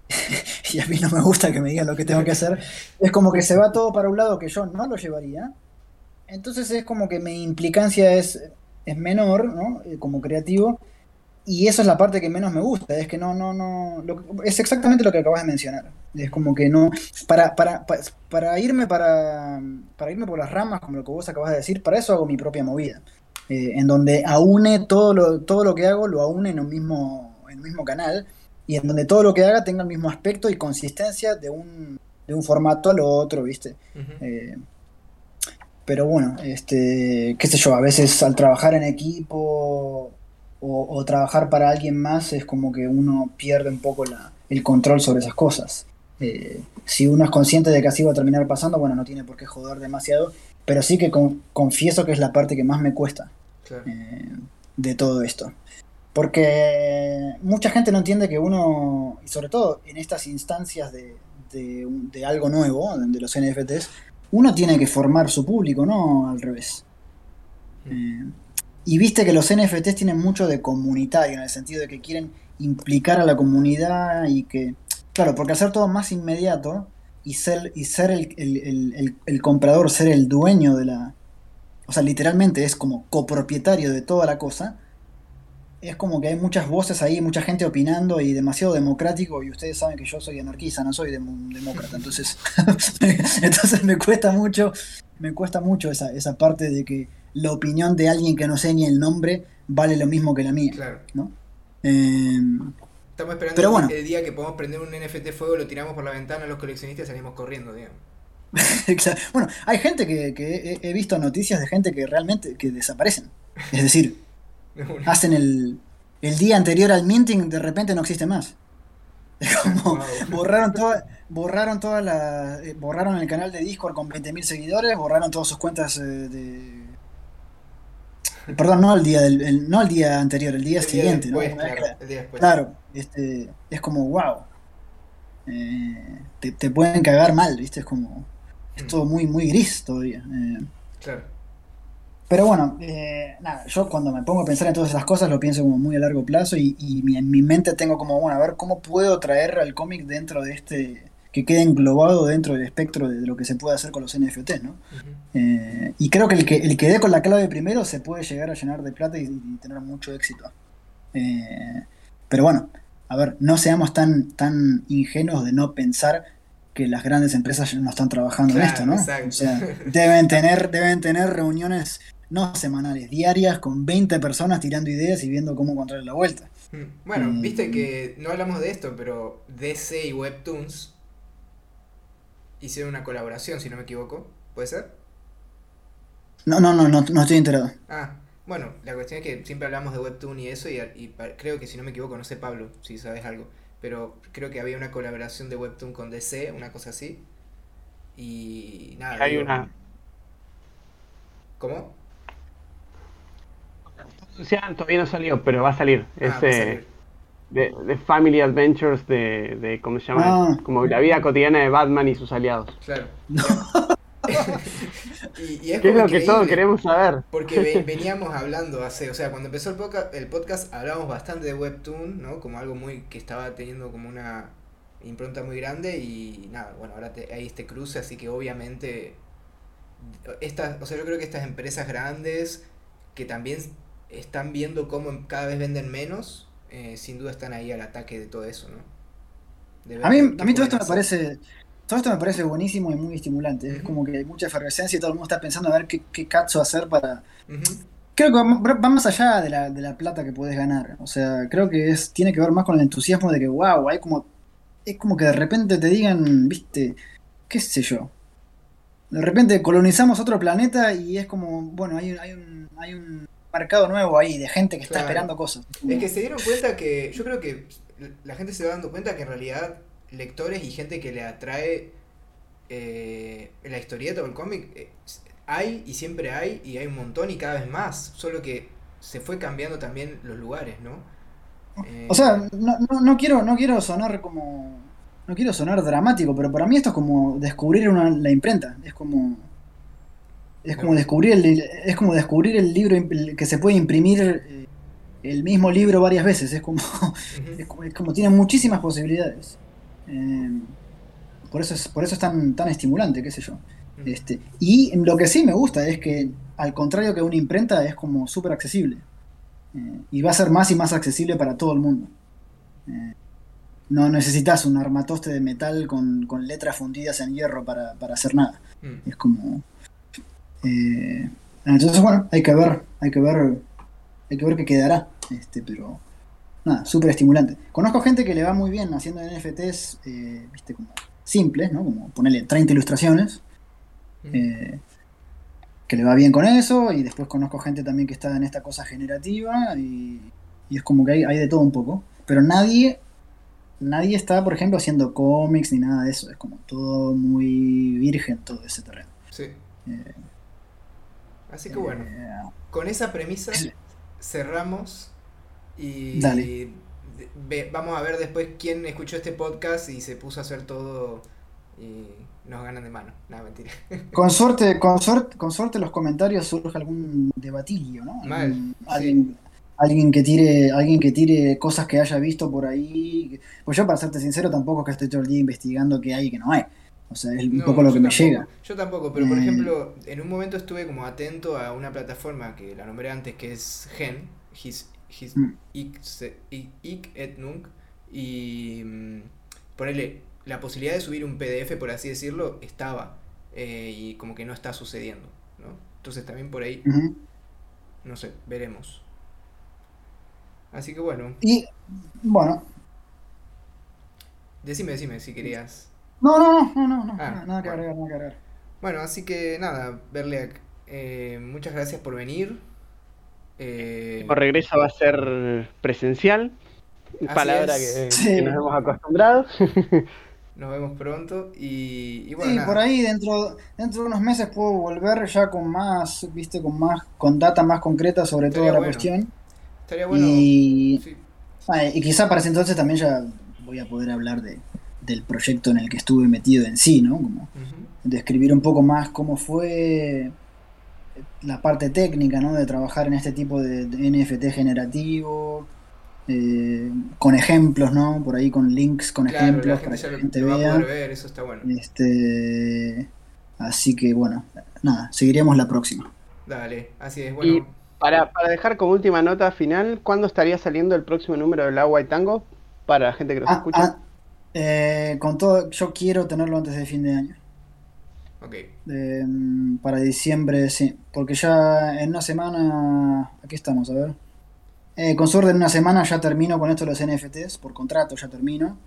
Speaker 3: y a mí no me gusta que me digan lo que tengo que hacer, es como que se va todo para un lado que yo no lo llevaría, entonces es como que mi implicancia es es menor, ¿no? Eh, como creativo, y eso es la parte que menos me gusta, es que no, no, no, es exactamente lo que acabas de mencionar. Es como que no, para, para, para, irme para, para irme por las ramas, como lo que vos acabas de decir, para eso hago mi propia movida, eh, en donde aúne todo lo, todo lo que hago, lo aúne en un mismo, en un mismo canal, y en donde todo lo que haga tenga el mismo aspecto y consistencia de un, de un formato a lo otro, ¿viste? Eh, pero bueno, este, qué sé yo, a veces al trabajar en equipo o, trabajar para alguien más es como que uno pierde un poco la, el control sobre esas cosas. Eh, si uno es consciente de que así va a terminar pasando, bueno, no tiene por qué joder demasiado, pero sí que confieso que es la parte que más me cuesta eh, de todo esto. Porque mucha gente no entiende que uno, y sobre todo en estas instancias de, de, algo nuevo, de los NFTs, uno tiene que formar su público, no al revés. Mm. Eh, y viste que los NFTs tienen mucho de comunitario, en el sentido de que quieren implicar a la comunidad y que, claro, porque hacer todo más inmediato y ser, y ser el, comprador, ser el dueño de la... O sea, literalmente es como copropietario de toda la cosa. Es como que hay muchas voces ahí, mucha gente opinando y demasiado democrático. Y ustedes saben que yo soy anarquista, no soy demócrata. Entonces, entonces me cuesta mucho, me cuesta mucho esa, esa parte de que la opinión de alguien que no sé ni el nombre vale lo mismo que la mía. Claro. ¿no?
Speaker 2: Em, Estamos esperando el día que podamos prender un NFT fuego, lo tiramos por la ventana, los coleccionistas salimos corriendo, digamos.
Speaker 3: bueno, hay gente que, he visto noticias de gente que realmente que desaparecen. Es decir, hacen el, el día anterior al minting, de repente no existe más. Es como borraron toda, borraron todas las eh, borraron el canal de Discord con 20.000 seguidores, borraron todas sus cuentas eh, de Perdón, no el día del, no el día anterior, el día siguiente, ¿no? claro, este, es como wow. Eh, te, pueden cagar mal, ¿viste? Es como. Es todo muy, muy gris todavía. Eh. claro. Pero bueno, eh, nada, yo cuando me pongo a pensar en todas esas cosas lo pienso como muy a largo plazo y, y en mi mente tengo como, bueno, a ver cómo puedo traer al cómic dentro de este, que quede englobado dentro del espectro de, lo que se puede hacer con los NFT, ¿no? Eh, y creo que el, que el que dé con la clave primero se puede llegar a llenar de plata y, tener mucho éxito. Eh, pero bueno, a ver, no seamos tan, tan ingenuos de no pensar que las grandes empresas no están trabajando en esto, ¿no? O sea, deben tener, deben tener reuniones no semanales, diarias, con 20 personas tirando ideas y viendo cómo encontrar la vuelta.
Speaker 2: Mm. Bueno, eh, viste que no hablamos de esto, pero DC y Webtoons hicieron una colaboración, si no me equivoco. ¿Puede ser?
Speaker 3: No, no, no, no, no estoy enterado.
Speaker 2: Ah, bueno, la cuestión es que siempre hablamos de Webtoon y eso, y, creo que si no me equivoco, no sé Pablo, si sabes algo, pero creo que había una colaboración de Webtoon con DC, una cosa así. Y nada.
Speaker 1: Hay una.
Speaker 2: ¿Cómo?
Speaker 1: todavía no salió, pero va a salir. Ah, de, Family Adventures de, de ¿cómo se llama? Ah. Como la vida cotidiana de Batman y sus aliados. Claro. y, es, lo que todos queremos saber?
Speaker 2: Porque veníamos hablando hace, o sea, cuando empezó el podcast, el podcast hablábamos bastante de Webtoon, ¿no? Como algo muy que estaba teniendo como una impronta muy grande y nada, bueno, ahora hay este cruce, así que obviamente estas, o sea, yo creo que estas empresas grandes que también están viendo cómo cada vez venden menos, eh, sin duda están ahí al ataque de todo eso, ¿no?
Speaker 3: a mí, a mí todo esto me parece todo esto me parece buenísimo y muy estimulante. Es como que hay mucha efervescencia y todo el mundo está pensando a ver qué, qué cacho hacer para... Creo que va más allá de la, de la plata que puedes ganar. O sea, creo que es tiene que ver más con el entusiasmo de que, wow, hay como... Es como que de repente te digan, viste, qué sé yo. De repente colonizamos otro planeta y es como, bueno, hay, hay, un, hay un mercado nuevo ahí de gente que está esperando cosas.
Speaker 2: Es que se dieron cuenta que, yo creo que la gente se va dando cuenta que en realidad lectores y gente que le atrae eh, la historieta o el cómic, eh, hay y siempre hay y hay un montón y cada vez más, solo que se fue cambiando también los lugares, ¿no?
Speaker 3: o sea, no, no, quiero, no quiero sonar como... No quiero sonar dramático, pero para mí esto es como descubrir una, la imprenta. Es como es como descubrir el, es como descubrir el libro que se puede imprimir eh, el mismo libro varias veces. Es como, es como, tiene muchísimas posibilidades. Eh, por eso es, por eso es tan, tan estimulante, qué sé yo. Este, y lo que sí me gusta es que al contrario que una imprenta, es como súper accesible. Eh, y va a ser más y más accesible para todo el mundo. Eh, no necesitas un armatoste de metal con, letras fundidas en hierro para, hacer nada. Mm. Es como. Eh, entonces, bueno, hay que ver, hay que ver, hay que ver qué quedará. Este, pero nada, súper estimulante. Conozco gente que le va muy bien haciendo NFTs, viste, como simples, ¿no? Como ponerle 30 ilustraciones. Mm. que le va bien con eso. Y después conozco gente también que está en esta cosa generativa. Y, es como que hay, hay de todo un poco. Pero nadie nadie está, por ejemplo, haciendo cómics ni nada de eso. Es como todo muy virgen, todo ese terreno.
Speaker 2: Sí. Eh, Así que bueno, eh, con esa premisa cerramos y vamos a ver después quién escuchó este podcast y se puso a hacer todo y nos ganan de mano. Nada, mentira.
Speaker 3: Con suerte, con suerte, con suerte los comentarios surge algún debatillo, ¿no?
Speaker 2: Mal.
Speaker 3: Alguien, alguien que tire alguien que tire cosas que haya visto por ahí pues yo para serte sincero tampoco es que estoy todo el día investigando qué hay y qué no hay o sea es un poco lo que me llega
Speaker 2: yo tampoco pero por eh, ejemplo en un momento estuve como atento a una plataforma que la nombré antes que es Gen his, his mm. ik, etnung y mm, ponerle la posibilidad de subir un PDF por así decirlo estaba eh, y como que no está sucediendo ¿no? entonces también por ahí no sé veremos Así que bueno.
Speaker 3: Y bueno.
Speaker 2: Decime, decime si querías.
Speaker 3: No, no, no, no, no, ah, nada que agregar, nada que agregar.
Speaker 2: Bueno, así que nada, Berliak, eh, muchas gracias por venir.
Speaker 1: Eh, el regreso va a ser presencial, palabra que, nos hemos acostumbrado.
Speaker 2: Nos vemos pronto y, bueno.
Speaker 3: Sí, por ahí dentro, dentro de unos meses puedo volver ya con más, viste, con más, con data más concreta sobre toda la cuestión. Y, y quizá para ese entonces también ya voy a poder hablar de, del proyecto en el que estuve metido en sí, ¿no? Como describir un poco más cómo fue la parte técnica, ¿no? De trabajar en este tipo de, NFT generativo, eh, con ejemplos, ¿no? Por ahí con links, con ejemplos para que la gente vea.
Speaker 2: Ver, eso está bueno.
Speaker 3: Este, así que bueno, nada, seguiremos la próxima.
Speaker 2: Dale, así es, bueno.
Speaker 1: Para, para dejar como última nota final, ¿cuándo estaría saliendo el próximo número del Agua y Tango? Para la gente que nos ah, escucha. Ah,
Speaker 3: eh, con todo, yo quiero tenerlo antes de fin de año.
Speaker 2: Ok.
Speaker 3: Em, para diciembre, sí. Porque ya en una semana. Aquí estamos, a ver. Eh, con suerte en una semana ya termino con esto de los NFTs. Por contrato ya termino.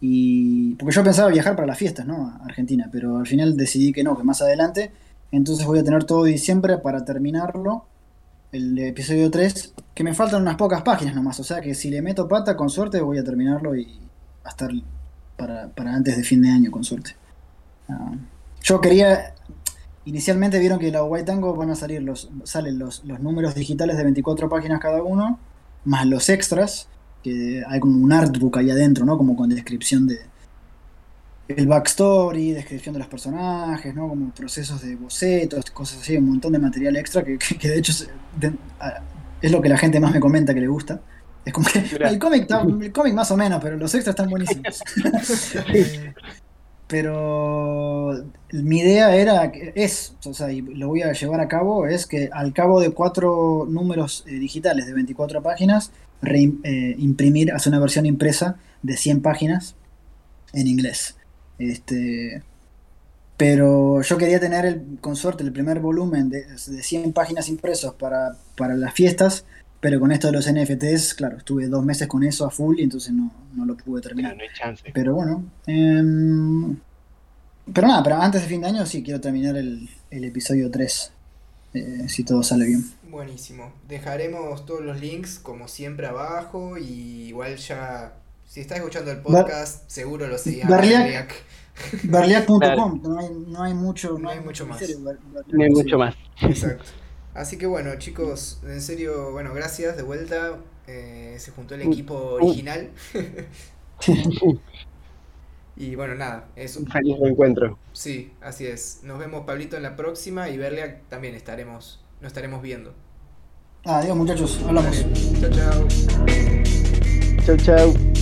Speaker 3: Y. Porque yo pensaba viajar para las fiestas, ¿no? A Argentina. Pero al final decidí que no, que más adelante. Entonces voy a tener todo diciembre para terminarlo el episodio 3, que me faltan unas pocas páginas nomás, o sea que si le meto pata, con suerte voy a terminarlo y a estar para, antes de fin de año, con suerte. Ah, yo quería, inicialmente vieron que la White Tango van a salir los, salen los, los números digitales de 24 páginas cada uno, más los extras, que hay como un artbook ahí adentro, ¿no? Como con descripción de, el backstory, descripción de los personajes, ¿no? Como procesos de bocetos, cosas así, un montón de material extra que, de hecho es lo que la gente más me comenta que le gusta. Es como que el cómic, el cómic más o menos, pero los extras están buenísimos. pero mi idea era, es, o sea, y lo voy a llevar a cabo, es que al cabo de cuatro números eh, digitales de 24 páginas, eh, imprimir, hacer una versión impresa de 100 páginas en inglés. Este, pero yo quería tener el, con suerte el primer volumen de, de 100 páginas impresos para, para, las fiestas, pero con esto de los NFTs, claro, estuve dos meses con eso a full y entonces no, no lo pude terminar. Pero bueno, em, pero nada, pero antes de fin de año sí quiero terminar el, el episodio 3, eh, si todo sale bien.
Speaker 2: Buenísimo. Dejaremos todos los links como siempre abajo y igual ya si estás escuchando el podcast, seguro lo seguís
Speaker 3: Berliac.com, no, hay, no hay mucho,
Speaker 2: no hay mucho más.
Speaker 1: No hay mucho más.
Speaker 2: Exacto. Así que bueno, chicos, en serio, bueno, gracias de vuelta. Eh, se juntó el equipo original. y bueno, nada, es
Speaker 1: un feliz encuentro.
Speaker 2: Sí, así es. Nos vemos, Pablito, en la próxima y Berliac también estaremos, nos estaremos viendo.
Speaker 3: Adiós, muchachos, hablamos.
Speaker 2: Chao, chao.
Speaker 1: Chao, chao.